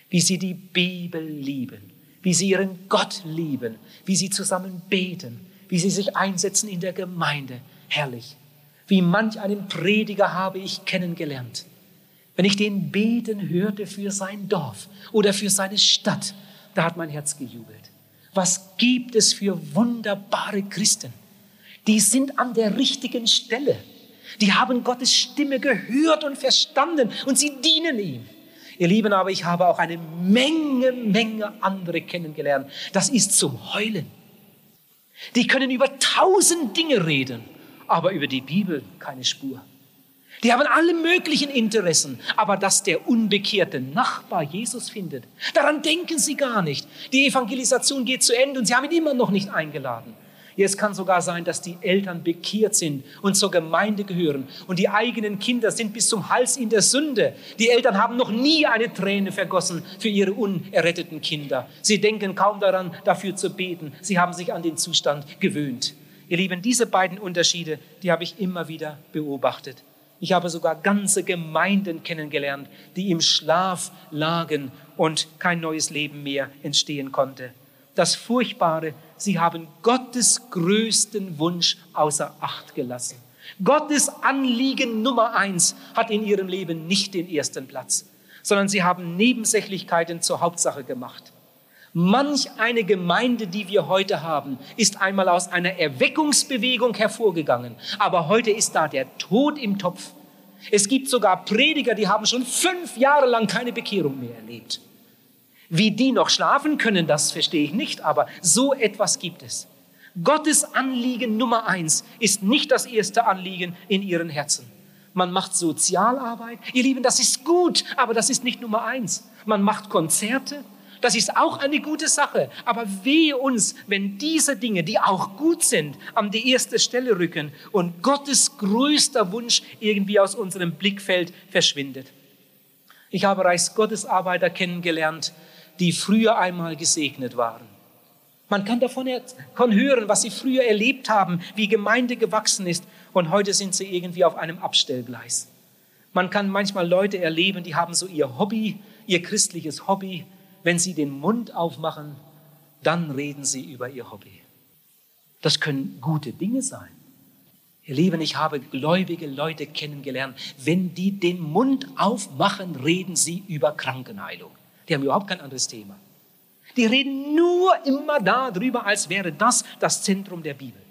wie sie die Bibel lieben, wie sie ihren Gott lieben, wie sie zusammen beten, wie sie sich einsetzen in der Gemeinde. Herrlich. Wie manch einen Prediger habe ich kennengelernt. Wenn ich den beten hörte für sein Dorf oder für seine Stadt, da hat mein Herz gejubelt. Was gibt es für wunderbare Christen? Die sind an der richtigen Stelle. Die haben Gottes Stimme gehört und verstanden und sie dienen ihm. Ihr Lieben, aber ich habe auch eine Menge, Menge andere kennengelernt. Das ist zum Heulen. Die können über tausend Dinge reden, aber über die Bibel keine Spur. Die haben alle möglichen Interessen, aber dass der unbekehrte Nachbar Jesus findet, daran denken sie gar nicht. Die Evangelisation geht zu Ende und sie haben ihn immer noch nicht eingeladen. Es kann sogar sein, dass die Eltern bekehrt sind und zur Gemeinde gehören und die eigenen Kinder sind bis zum Hals in der Sünde. Die Eltern haben noch nie eine Träne vergossen für ihre unerretteten Kinder. Sie denken kaum daran, dafür zu beten. Sie haben sich an den Zustand gewöhnt. Ihr Lieben, diese beiden Unterschiede, die habe ich immer wieder beobachtet. Ich habe sogar ganze Gemeinden kennengelernt, die im Schlaf lagen und kein neues Leben mehr entstehen konnte. Das Furchtbare, sie haben Gottes größten Wunsch außer Acht gelassen. Gottes Anliegen Nummer eins hat in ihrem Leben nicht den ersten Platz, sondern sie haben Nebensächlichkeiten zur Hauptsache gemacht. Manch eine Gemeinde, die wir heute haben, ist einmal aus einer Erweckungsbewegung hervorgegangen. Aber heute ist da der Tod im Topf. Es gibt sogar Prediger, die haben schon fünf Jahre lang keine Bekehrung mehr erlebt. Wie die noch schlafen können, das verstehe ich nicht, aber so etwas gibt es. Gottes Anliegen Nummer eins ist nicht das erste Anliegen in ihren Herzen. Man macht Sozialarbeit. Ihr Lieben, das ist gut, aber das ist nicht Nummer eins. Man macht Konzerte, das ist auch eine gute Sache. Aber wehe uns, wenn diese Dinge, die auch gut sind, an die erste Stelle rücken und Gottes größter Wunsch irgendwie aus unserem Blickfeld verschwindet. Ich habe Reichsgottesarbeiter kennengelernt, die früher einmal gesegnet waren. Man kann davon hören, was sie früher erlebt haben, wie Gemeinde gewachsen ist und heute sind sie irgendwie auf einem Abstellgleis. Man kann manchmal Leute erleben, die haben so ihr Hobby, ihr christliches Hobby, wenn Sie den Mund aufmachen, dann reden Sie über Ihr Hobby. Das können gute Dinge sein. Ihr Lieben, ich habe gläubige Leute kennengelernt. Wenn die den Mund aufmachen, reden sie über Krankenheilung. Die haben überhaupt kein anderes Thema. Die reden nur immer darüber, als wäre das das Zentrum der Bibel.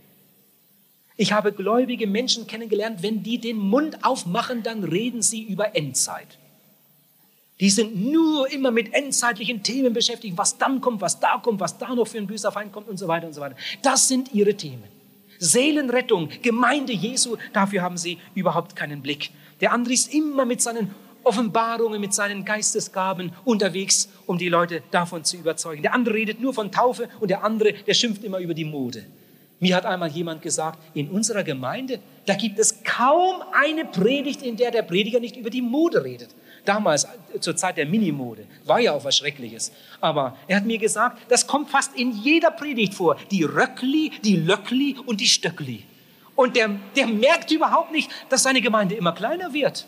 Ich habe gläubige Menschen kennengelernt, wenn die den Mund aufmachen, dann reden sie über Endzeit. Die sind nur immer mit endzeitlichen Themen beschäftigt, was dann kommt, was da kommt, was da noch für ein böser Feind kommt und so weiter und so weiter. Das sind ihre Themen. Seelenrettung, Gemeinde Jesu, dafür haben sie überhaupt keinen Blick. Der andere ist immer mit seinen Offenbarungen, mit seinen Geistesgaben unterwegs, um die Leute davon zu überzeugen. Der andere redet nur von Taufe und der andere, der schimpft immer über die Mode. Mir hat einmal jemand gesagt, in unserer Gemeinde, da gibt es kaum eine Predigt, in der der Prediger nicht über die Mode redet damals zur Zeit der Minimode, war ja auch was Schreckliches. Aber er hat mir gesagt, das kommt fast in jeder Predigt vor. Die Röckli, die Löckli und die Stöckli. Und der, der merkt überhaupt nicht, dass seine Gemeinde immer kleiner wird.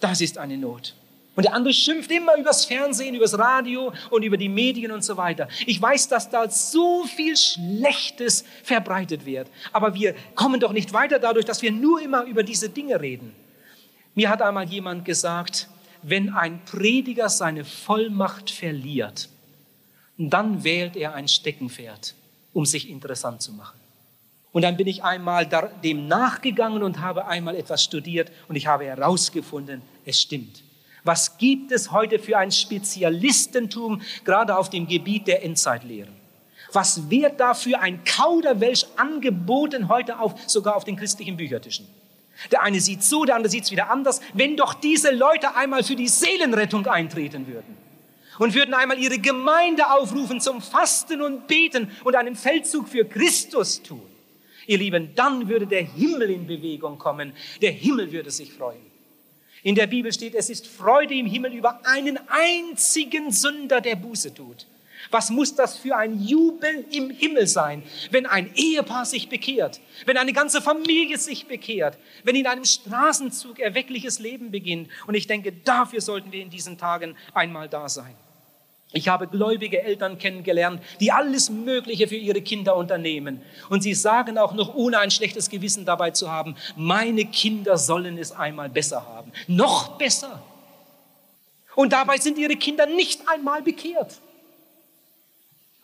Das ist eine Not. Und der andere schimpft immer übers Fernsehen, übers Radio und über die Medien und so weiter. Ich weiß, dass da so viel Schlechtes verbreitet wird. Aber wir kommen doch nicht weiter dadurch, dass wir nur immer über diese Dinge reden. Mir hat einmal jemand gesagt, wenn ein Prediger seine Vollmacht verliert, dann wählt er ein Steckenpferd, um sich interessant zu machen. Und dann bin ich einmal dem nachgegangen und habe einmal etwas studiert und ich habe herausgefunden, es stimmt. Was gibt es heute für ein Spezialistentum, gerade auf dem Gebiet der Endzeitlehren? Was wird da für ein Kauderwelsch angeboten heute auf, sogar auf den christlichen Büchertischen? Der eine sieht so, der andere sieht es wieder anders. Wenn doch diese Leute einmal für die Seelenrettung eintreten würden und würden einmal ihre Gemeinde aufrufen zum Fasten und Beten und einen Feldzug für Christus tun, ihr Lieben, dann würde der Himmel in Bewegung kommen. Der Himmel würde sich freuen. In der Bibel steht, es ist Freude im Himmel über einen einzigen Sünder, der Buße tut. Was muss das für ein Jubel im Himmel sein, wenn ein Ehepaar sich bekehrt, wenn eine ganze Familie sich bekehrt, wenn in einem Straßenzug erweckliches Leben beginnt. Und ich denke, dafür sollten wir in diesen Tagen einmal da sein. Ich habe gläubige Eltern kennengelernt, die alles Mögliche für ihre Kinder unternehmen. Und sie sagen auch noch, ohne ein schlechtes Gewissen dabei zu haben, meine Kinder sollen es einmal besser haben. Noch besser. Und dabei sind ihre Kinder nicht einmal bekehrt.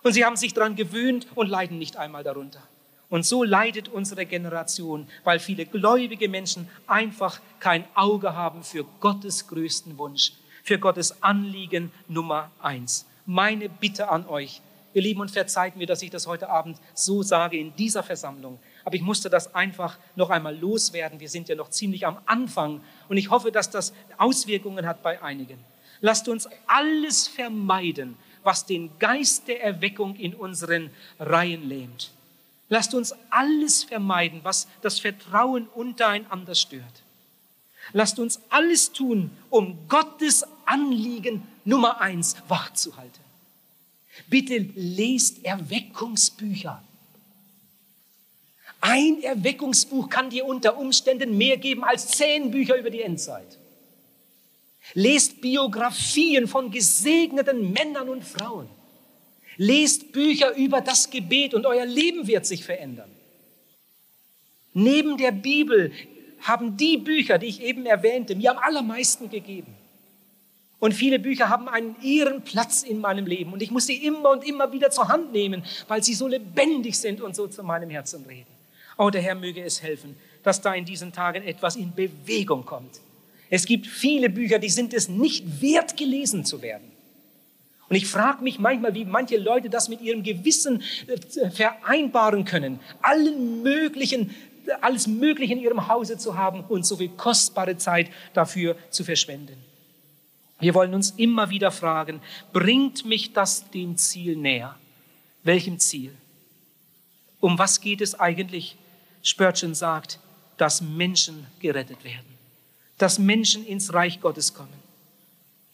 Und sie haben sich daran gewöhnt und leiden nicht einmal darunter. Und so leidet unsere Generation, weil viele gläubige Menschen einfach kein Auge haben für Gottes größten Wunsch, für Gottes Anliegen Nummer eins. Meine Bitte an euch, ihr Lieben, und verzeiht mir, dass ich das heute Abend so sage in dieser Versammlung, aber ich musste das einfach noch einmal loswerden. Wir sind ja noch ziemlich am Anfang und ich hoffe, dass das Auswirkungen hat bei einigen. Lasst uns alles vermeiden, was den Geist der Erweckung in unseren Reihen lähmt. Lasst uns alles vermeiden, was das Vertrauen untereinander stört. Lasst uns alles tun, um Gottes Anliegen Nummer eins wachzuhalten. Bitte lest Erweckungsbücher. Ein Erweckungsbuch kann dir unter Umständen mehr geben als zehn Bücher über die Endzeit. Lest Biografien von gesegneten Männern und Frauen. Lest Bücher über das Gebet und euer Leben wird sich verändern. Neben der Bibel haben die Bücher, die ich eben erwähnte, mir am allermeisten gegeben. Und viele Bücher haben einen Ehrenplatz in meinem Leben und ich muss sie immer und immer wieder zur Hand nehmen, weil sie so lebendig sind und so zu meinem Herzen reden. Oh, der Herr möge es helfen, dass da in diesen Tagen etwas in Bewegung kommt. Es gibt viele Bücher, die sind es nicht wert, gelesen zu werden. Und ich frage mich manchmal, wie manche Leute das mit ihrem Gewissen äh, vereinbaren können, allen möglichen, alles Mögliche in ihrem Hause zu haben und so viel kostbare Zeit dafür zu verschwenden. Wir wollen uns immer wieder fragen, bringt mich das dem Ziel näher? Welchem Ziel? Um was geht es eigentlich? Spurgeon sagt, dass Menschen gerettet werden, dass Menschen ins Reich Gottes kommen.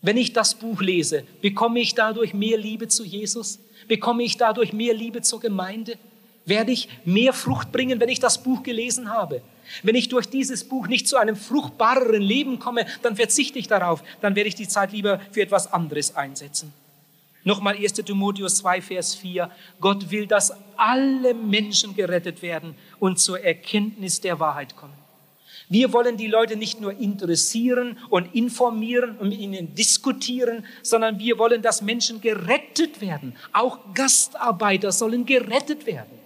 Wenn ich das Buch lese, bekomme ich dadurch mehr Liebe zu Jesus? Bekomme ich dadurch mehr Liebe zur Gemeinde? Werde ich mehr Frucht bringen, wenn ich das Buch gelesen habe? Wenn ich durch dieses Buch nicht zu einem fruchtbareren Leben komme, dann verzichte ich darauf. Dann werde ich die Zeit lieber für etwas anderes einsetzen. Nochmal 1. Timotheus 2, Vers 4. Gott will, dass alle Menschen gerettet werden und zur Erkenntnis der Wahrheit kommen. Wir wollen die Leute nicht nur interessieren und informieren und mit ihnen diskutieren, sondern wir wollen, dass Menschen gerettet werden. Auch Gastarbeiter sollen gerettet werden.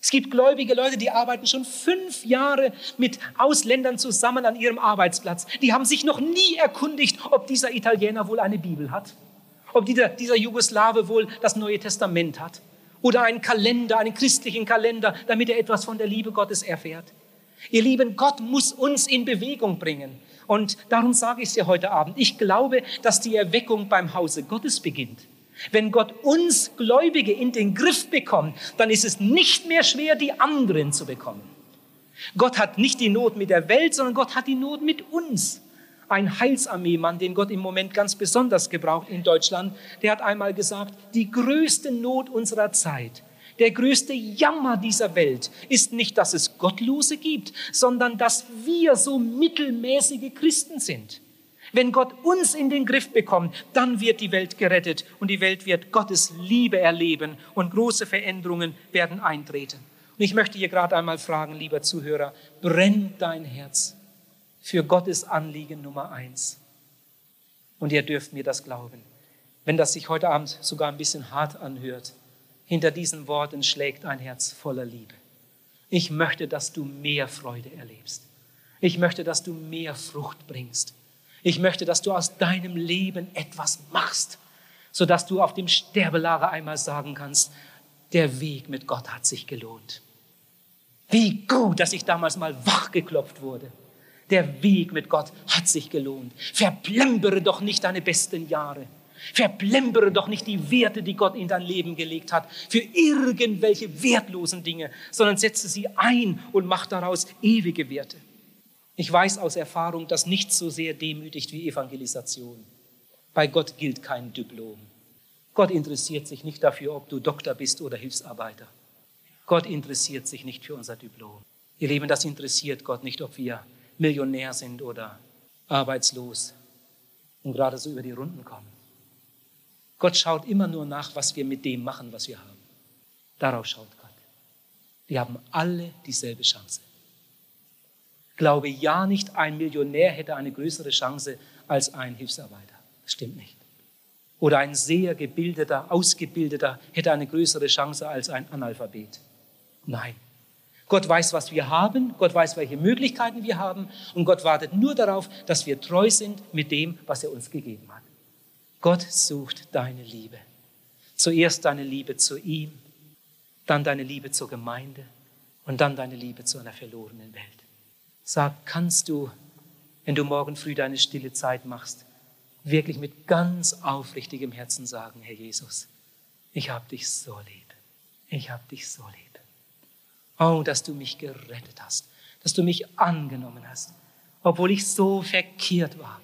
Es gibt gläubige Leute, die arbeiten schon fünf Jahre mit Ausländern zusammen an ihrem Arbeitsplatz. Die haben sich noch nie erkundigt, ob dieser Italiener wohl eine Bibel hat ob dieser, dieser Jugoslawe wohl das Neue Testament hat oder einen Kalender, einen christlichen Kalender, damit er etwas von der Liebe Gottes erfährt. Ihr Lieben, Gott muss uns in Bewegung bringen. Und darum sage ich es dir heute Abend. Ich glaube, dass die Erweckung beim Hause Gottes beginnt. Wenn Gott uns Gläubige in den Griff bekommt, dann ist es nicht mehr schwer, die anderen zu bekommen. Gott hat nicht die Not mit der Welt, sondern Gott hat die Not mit uns ein Heilsarmeemann, den Gott im Moment ganz besonders gebraucht in Deutschland, der hat einmal gesagt, die größte Not unserer Zeit, der größte Jammer dieser Welt ist nicht, dass es Gottlose gibt, sondern dass wir so mittelmäßige Christen sind. Wenn Gott uns in den Griff bekommt, dann wird die Welt gerettet und die Welt wird Gottes Liebe erleben und große Veränderungen werden eintreten. Und ich möchte hier gerade einmal fragen, lieber Zuhörer, brennt dein Herz für Gottes Anliegen Nummer eins. Und ihr dürft mir das glauben. Wenn das sich heute Abend sogar ein bisschen hart anhört, hinter diesen Worten schlägt ein Herz voller Liebe. Ich möchte, dass du mehr Freude erlebst. Ich möchte, dass du mehr Frucht bringst. Ich möchte, dass du aus deinem Leben etwas machst, sodass du auf dem Sterbelager einmal sagen kannst, der Weg mit Gott hat sich gelohnt. Wie gut, dass ich damals mal wachgeklopft wurde. Der Weg mit Gott hat sich gelohnt. Verplempere doch nicht deine besten Jahre. Verplempere doch nicht die Werte, die Gott in dein Leben gelegt hat, für irgendwelche wertlosen Dinge, sondern setze sie ein und mach daraus ewige Werte. Ich weiß aus Erfahrung, dass nichts so sehr demütigt wie Evangelisation. Bei Gott gilt kein Diplom. Gott interessiert sich nicht dafür, ob du Doktor bist oder Hilfsarbeiter. Gott interessiert sich nicht für unser Diplom. Ihr Leben, das interessiert Gott nicht, ob wir Millionär sind oder arbeitslos und gerade so über die Runden kommen. Gott schaut immer nur nach, was wir mit dem machen, was wir haben. Darauf schaut Gott. Wir haben alle dieselbe Chance. Glaube ja nicht, ein Millionär hätte eine größere Chance als ein Hilfsarbeiter. Das stimmt nicht. Oder ein sehr gebildeter, ausgebildeter hätte eine größere Chance als ein Analphabet. Nein. Gott weiß, was wir haben, Gott weiß, welche Möglichkeiten wir haben und Gott wartet nur darauf, dass wir treu sind mit dem, was er uns gegeben hat. Gott sucht deine Liebe. Zuerst deine Liebe zu ihm, dann deine Liebe zur Gemeinde und dann deine Liebe zu einer verlorenen Welt. Sag, kannst du, wenn du morgen früh deine stille Zeit machst, wirklich mit ganz aufrichtigem Herzen sagen, Herr Jesus, ich habe dich so lieb. Ich habe dich so lieb. Oh, dass du mich gerettet hast, dass du mich angenommen hast, obwohl ich so verkehrt war.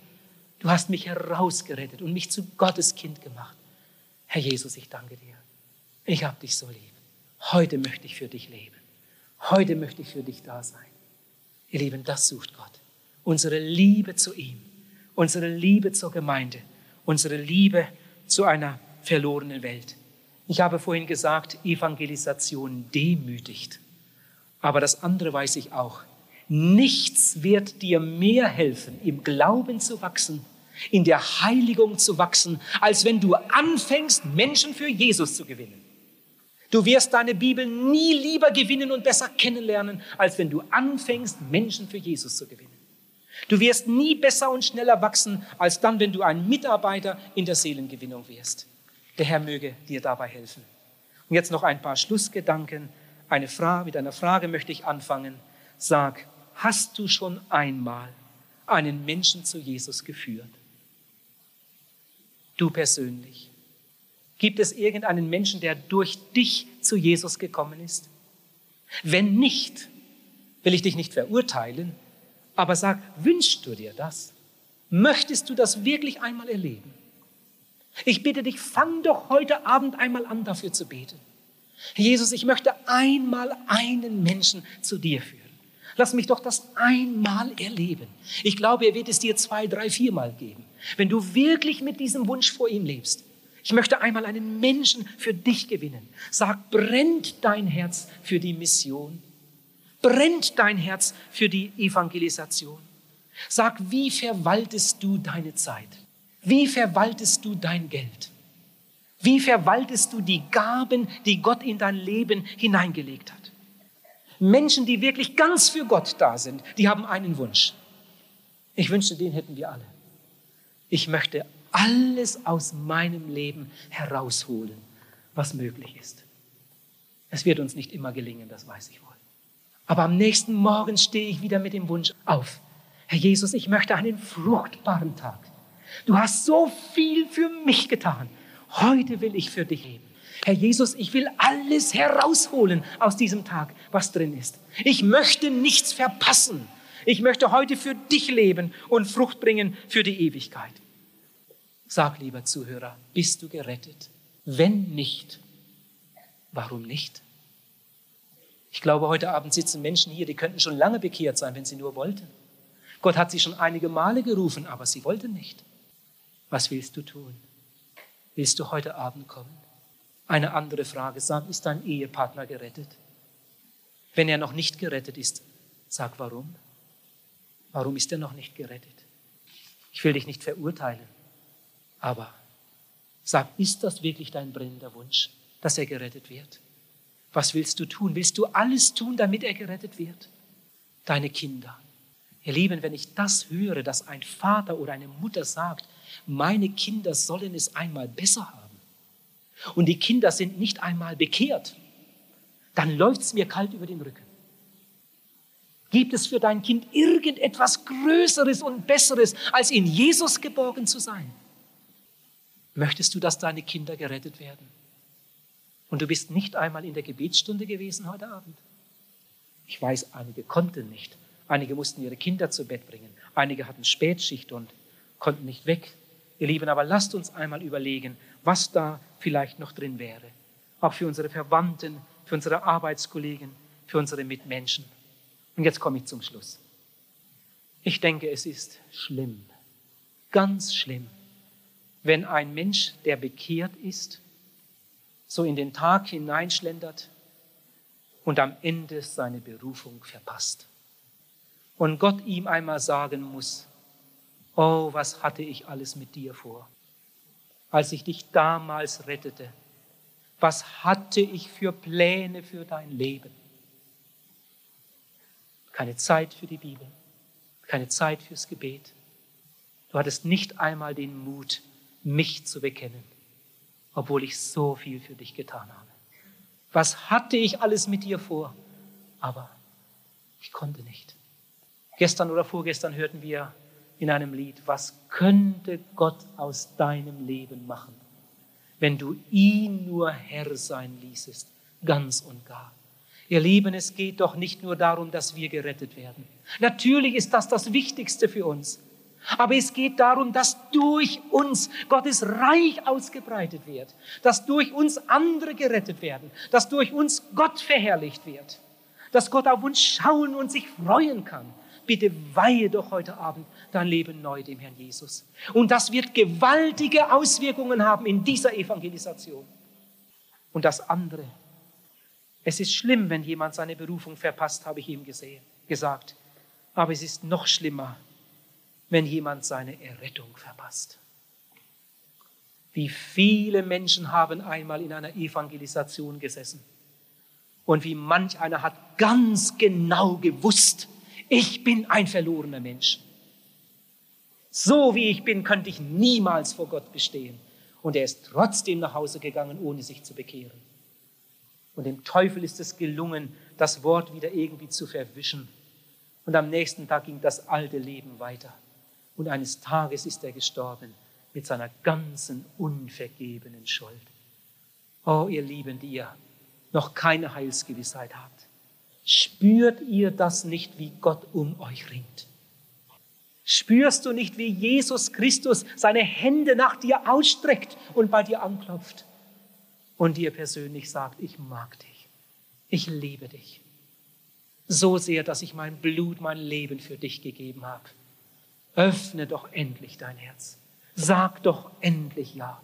Du hast mich herausgerettet und mich zu Gottes Kind gemacht. Herr Jesus, ich danke dir. Ich habe dich so lieb. Heute möchte ich für dich leben. Heute möchte ich für dich da sein. Ihr Lieben, das sucht Gott. Unsere Liebe zu ihm, unsere Liebe zur Gemeinde, unsere Liebe zu einer verlorenen Welt. Ich habe vorhin gesagt, Evangelisation demütigt. Aber das andere weiß ich auch. Nichts wird dir mehr helfen, im Glauben zu wachsen, in der Heiligung zu wachsen, als wenn du anfängst, Menschen für Jesus zu gewinnen. Du wirst deine Bibel nie lieber gewinnen und besser kennenlernen, als wenn du anfängst, Menschen für Jesus zu gewinnen. Du wirst nie besser und schneller wachsen, als dann, wenn du ein Mitarbeiter in der Seelengewinnung wirst. Der Herr möge dir dabei helfen. Und jetzt noch ein paar Schlussgedanken. Eine Frage, mit einer Frage möchte ich anfangen. Sag, hast du schon einmal einen Menschen zu Jesus geführt? Du persönlich. Gibt es irgendeinen Menschen, der durch dich zu Jesus gekommen ist? Wenn nicht, will ich dich nicht verurteilen, aber sag, wünschst du dir das? Möchtest du das wirklich einmal erleben? Ich bitte dich, fang doch heute Abend einmal an, dafür zu beten. Jesus, ich möchte einmal einen Menschen zu dir führen. Lass mich doch das einmal erleben. Ich glaube, er wird es dir zwei, drei, viermal geben. Wenn du wirklich mit diesem Wunsch vor ihm lebst, ich möchte einmal einen Menschen für dich gewinnen. Sag, brennt dein Herz für die Mission? Brennt dein Herz für die Evangelisation? Sag, wie verwaltest du deine Zeit? Wie verwaltest du dein Geld? Wie verwaltest du die Gaben, die Gott in dein Leben hineingelegt hat? Menschen, die wirklich ganz für Gott da sind, die haben einen Wunsch. Ich wünschte, den hätten wir alle. Ich möchte alles aus meinem Leben herausholen, was möglich ist. Es wird uns nicht immer gelingen, das weiß ich wohl. Aber am nächsten Morgen stehe ich wieder mit dem Wunsch auf. Herr Jesus, ich möchte einen fruchtbaren Tag. Du hast so viel für mich getan. Heute will ich für dich leben. Herr Jesus, ich will alles herausholen aus diesem Tag, was drin ist. Ich möchte nichts verpassen. Ich möchte heute für dich leben und Frucht bringen für die Ewigkeit. Sag, lieber Zuhörer, bist du gerettet? Wenn nicht, warum nicht? Ich glaube, heute Abend sitzen Menschen hier, die könnten schon lange bekehrt sein, wenn sie nur wollten. Gott hat sie schon einige Male gerufen, aber sie wollten nicht. Was willst du tun? Willst du heute Abend kommen? Eine andere Frage, sag, ist dein Ehepartner gerettet? Wenn er noch nicht gerettet ist, sag warum. Warum ist er noch nicht gerettet? Ich will dich nicht verurteilen. Aber sag, ist das wirklich dein brennender Wunsch, dass er gerettet wird? Was willst du tun? Willst du alles tun, damit er gerettet wird? Deine Kinder. Ihr Lieben, wenn ich das höre, dass ein Vater oder eine Mutter sagt, meine Kinder sollen es einmal besser haben und die Kinder sind nicht einmal bekehrt, dann läuft es mir kalt über den Rücken. Gibt es für dein Kind irgendetwas Größeres und Besseres, als in Jesus geborgen zu sein? Möchtest du, dass deine Kinder gerettet werden? Und du bist nicht einmal in der Gebetsstunde gewesen heute Abend. Ich weiß, einige konnten nicht. Einige mussten ihre Kinder zu Bett bringen. Einige hatten Spätschicht und konnten nicht weg. Ihr Lieben, aber lasst uns einmal überlegen, was da vielleicht noch drin wäre. Auch für unsere Verwandten, für unsere Arbeitskollegen, für unsere Mitmenschen. Und jetzt komme ich zum Schluss. Ich denke, es ist schlimm, ganz schlimm, wenn ein Mensch, der bekehrt ist, so in den Tag hineinschlendert und am Ende seine Berufung verpasst. Und Gott ihm einmal sagen muss, oh, was hatte ich alles mit dir vor, als ich dich damals rettete. Was hatte ich für Pläne für dein Leben? Keine Zeit für die Bibel, keine Zeit fürs Gebet. Du hattest nicht einmal den Mut, mich zu bekennen, obwohl ich so viel für dich getan habe. Was hatte ich alles mit dir vor? aber ich konnte nicht. Gestern oder vorgestern hörten wir in einem Lied, was könnte Gott aus deinem Leben machen, wenn du ihn nur Herr sein ließest, ganz und gar. Ihr Lieben, es geht doch nicht nur darum, dass wir gerettet werden. Natürlich ist das das Wichtigste für uns. Aber es geht darum, dass durch uns Gottes Reich ausgebreitet wird, dass durch uns andere gerettet werden, dass durch uns Gott verherrlicht wird, dass Gott auf uns schauen und sich freuen kann. Bitte weihe doch heute Abend dein Leben neu dem Herrn Jesus. Und das wird gewaltige Auswirkungen haben in dieser Evangelisation. Und das andere. Es ist schlimm, wenn jemand seine Berufung verpasst, habe ich ihm gesehen, gesagt. Aber es ist noch schlimmer, wenn jemand seine Errettung verpasst. Wie viele Menschen haben einmal in einer Evangelisation gesessen und wie manch einer hat ganz genau gewusst, ich bin ein verlorener Mensch. So wie ich bin, könnte ich niemals vor Gott bestehen. Und er ist trotzdem nach Hause gegangen, ohne sich zu bekehren. Und dem Teufel ist es gelungen, das Wort wieder irgendwie zu verwischen. Und am nächsten Tag ging das alte Leben weiter. Und eines Tages ist er gestorben mit seiner ganzen unvergebenen Schuld. Oh, ihr Lieben, die ihr noch keine Heilsgewissheit habt, spürt ihr das nicht, wie Gott um euch ringt? Spürst du nicht, wie Jesus Christus seine Hände nach dir ausstreckt und bei dir anklopft und dir persönlich sagt, ich mag dich, ich liebe dich. So sehr, dass ich mein Blut, mein Leben für dich gegeben habe. Öffne doch endlich dein Herz. Sag doch endlich ja.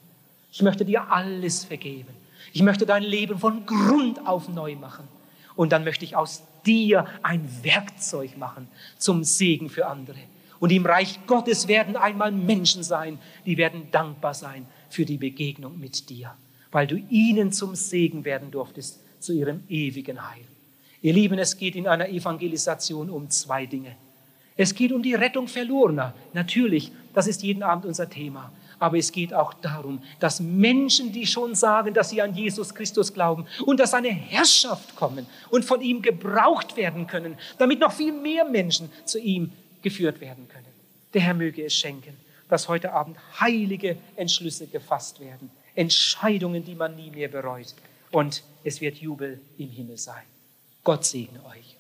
Ich möchte dir alles vergeben. Ich möchte dein Leben von Grund auf neu machen. Und dann möchte ich aus dir ein Werkzeug machen zum Segen für andere. Und im Reich Gottes werden einmal Menschen sein, die werden dankbar sein für die Begegnung mit dir, weil du ihnen zum Segen werden durftest zu ihrem ewigen Heil. Ihr Lieben, es geht in einer Evangelisation um zwei Dinge. Es geht um die Rettung Verlorener. Natürlich, das ist jeden Abend unser Thema. Aber es geht auch darum, dass Menschen, die schon sagen, dass sie an Jesus Christus glauben und dass eine Herrschaft kommen und von ihm gebraucht werden können, damit noch viel mehr Menschen zu ihm geführt werden können. Der Herr möge es schenken, dass heute Abend heilige Entschlüsse gefasst werden, Entscheidungen, die man nie mehr bereut. Und es wird Jubel im Himmel sein. Gott segne euch.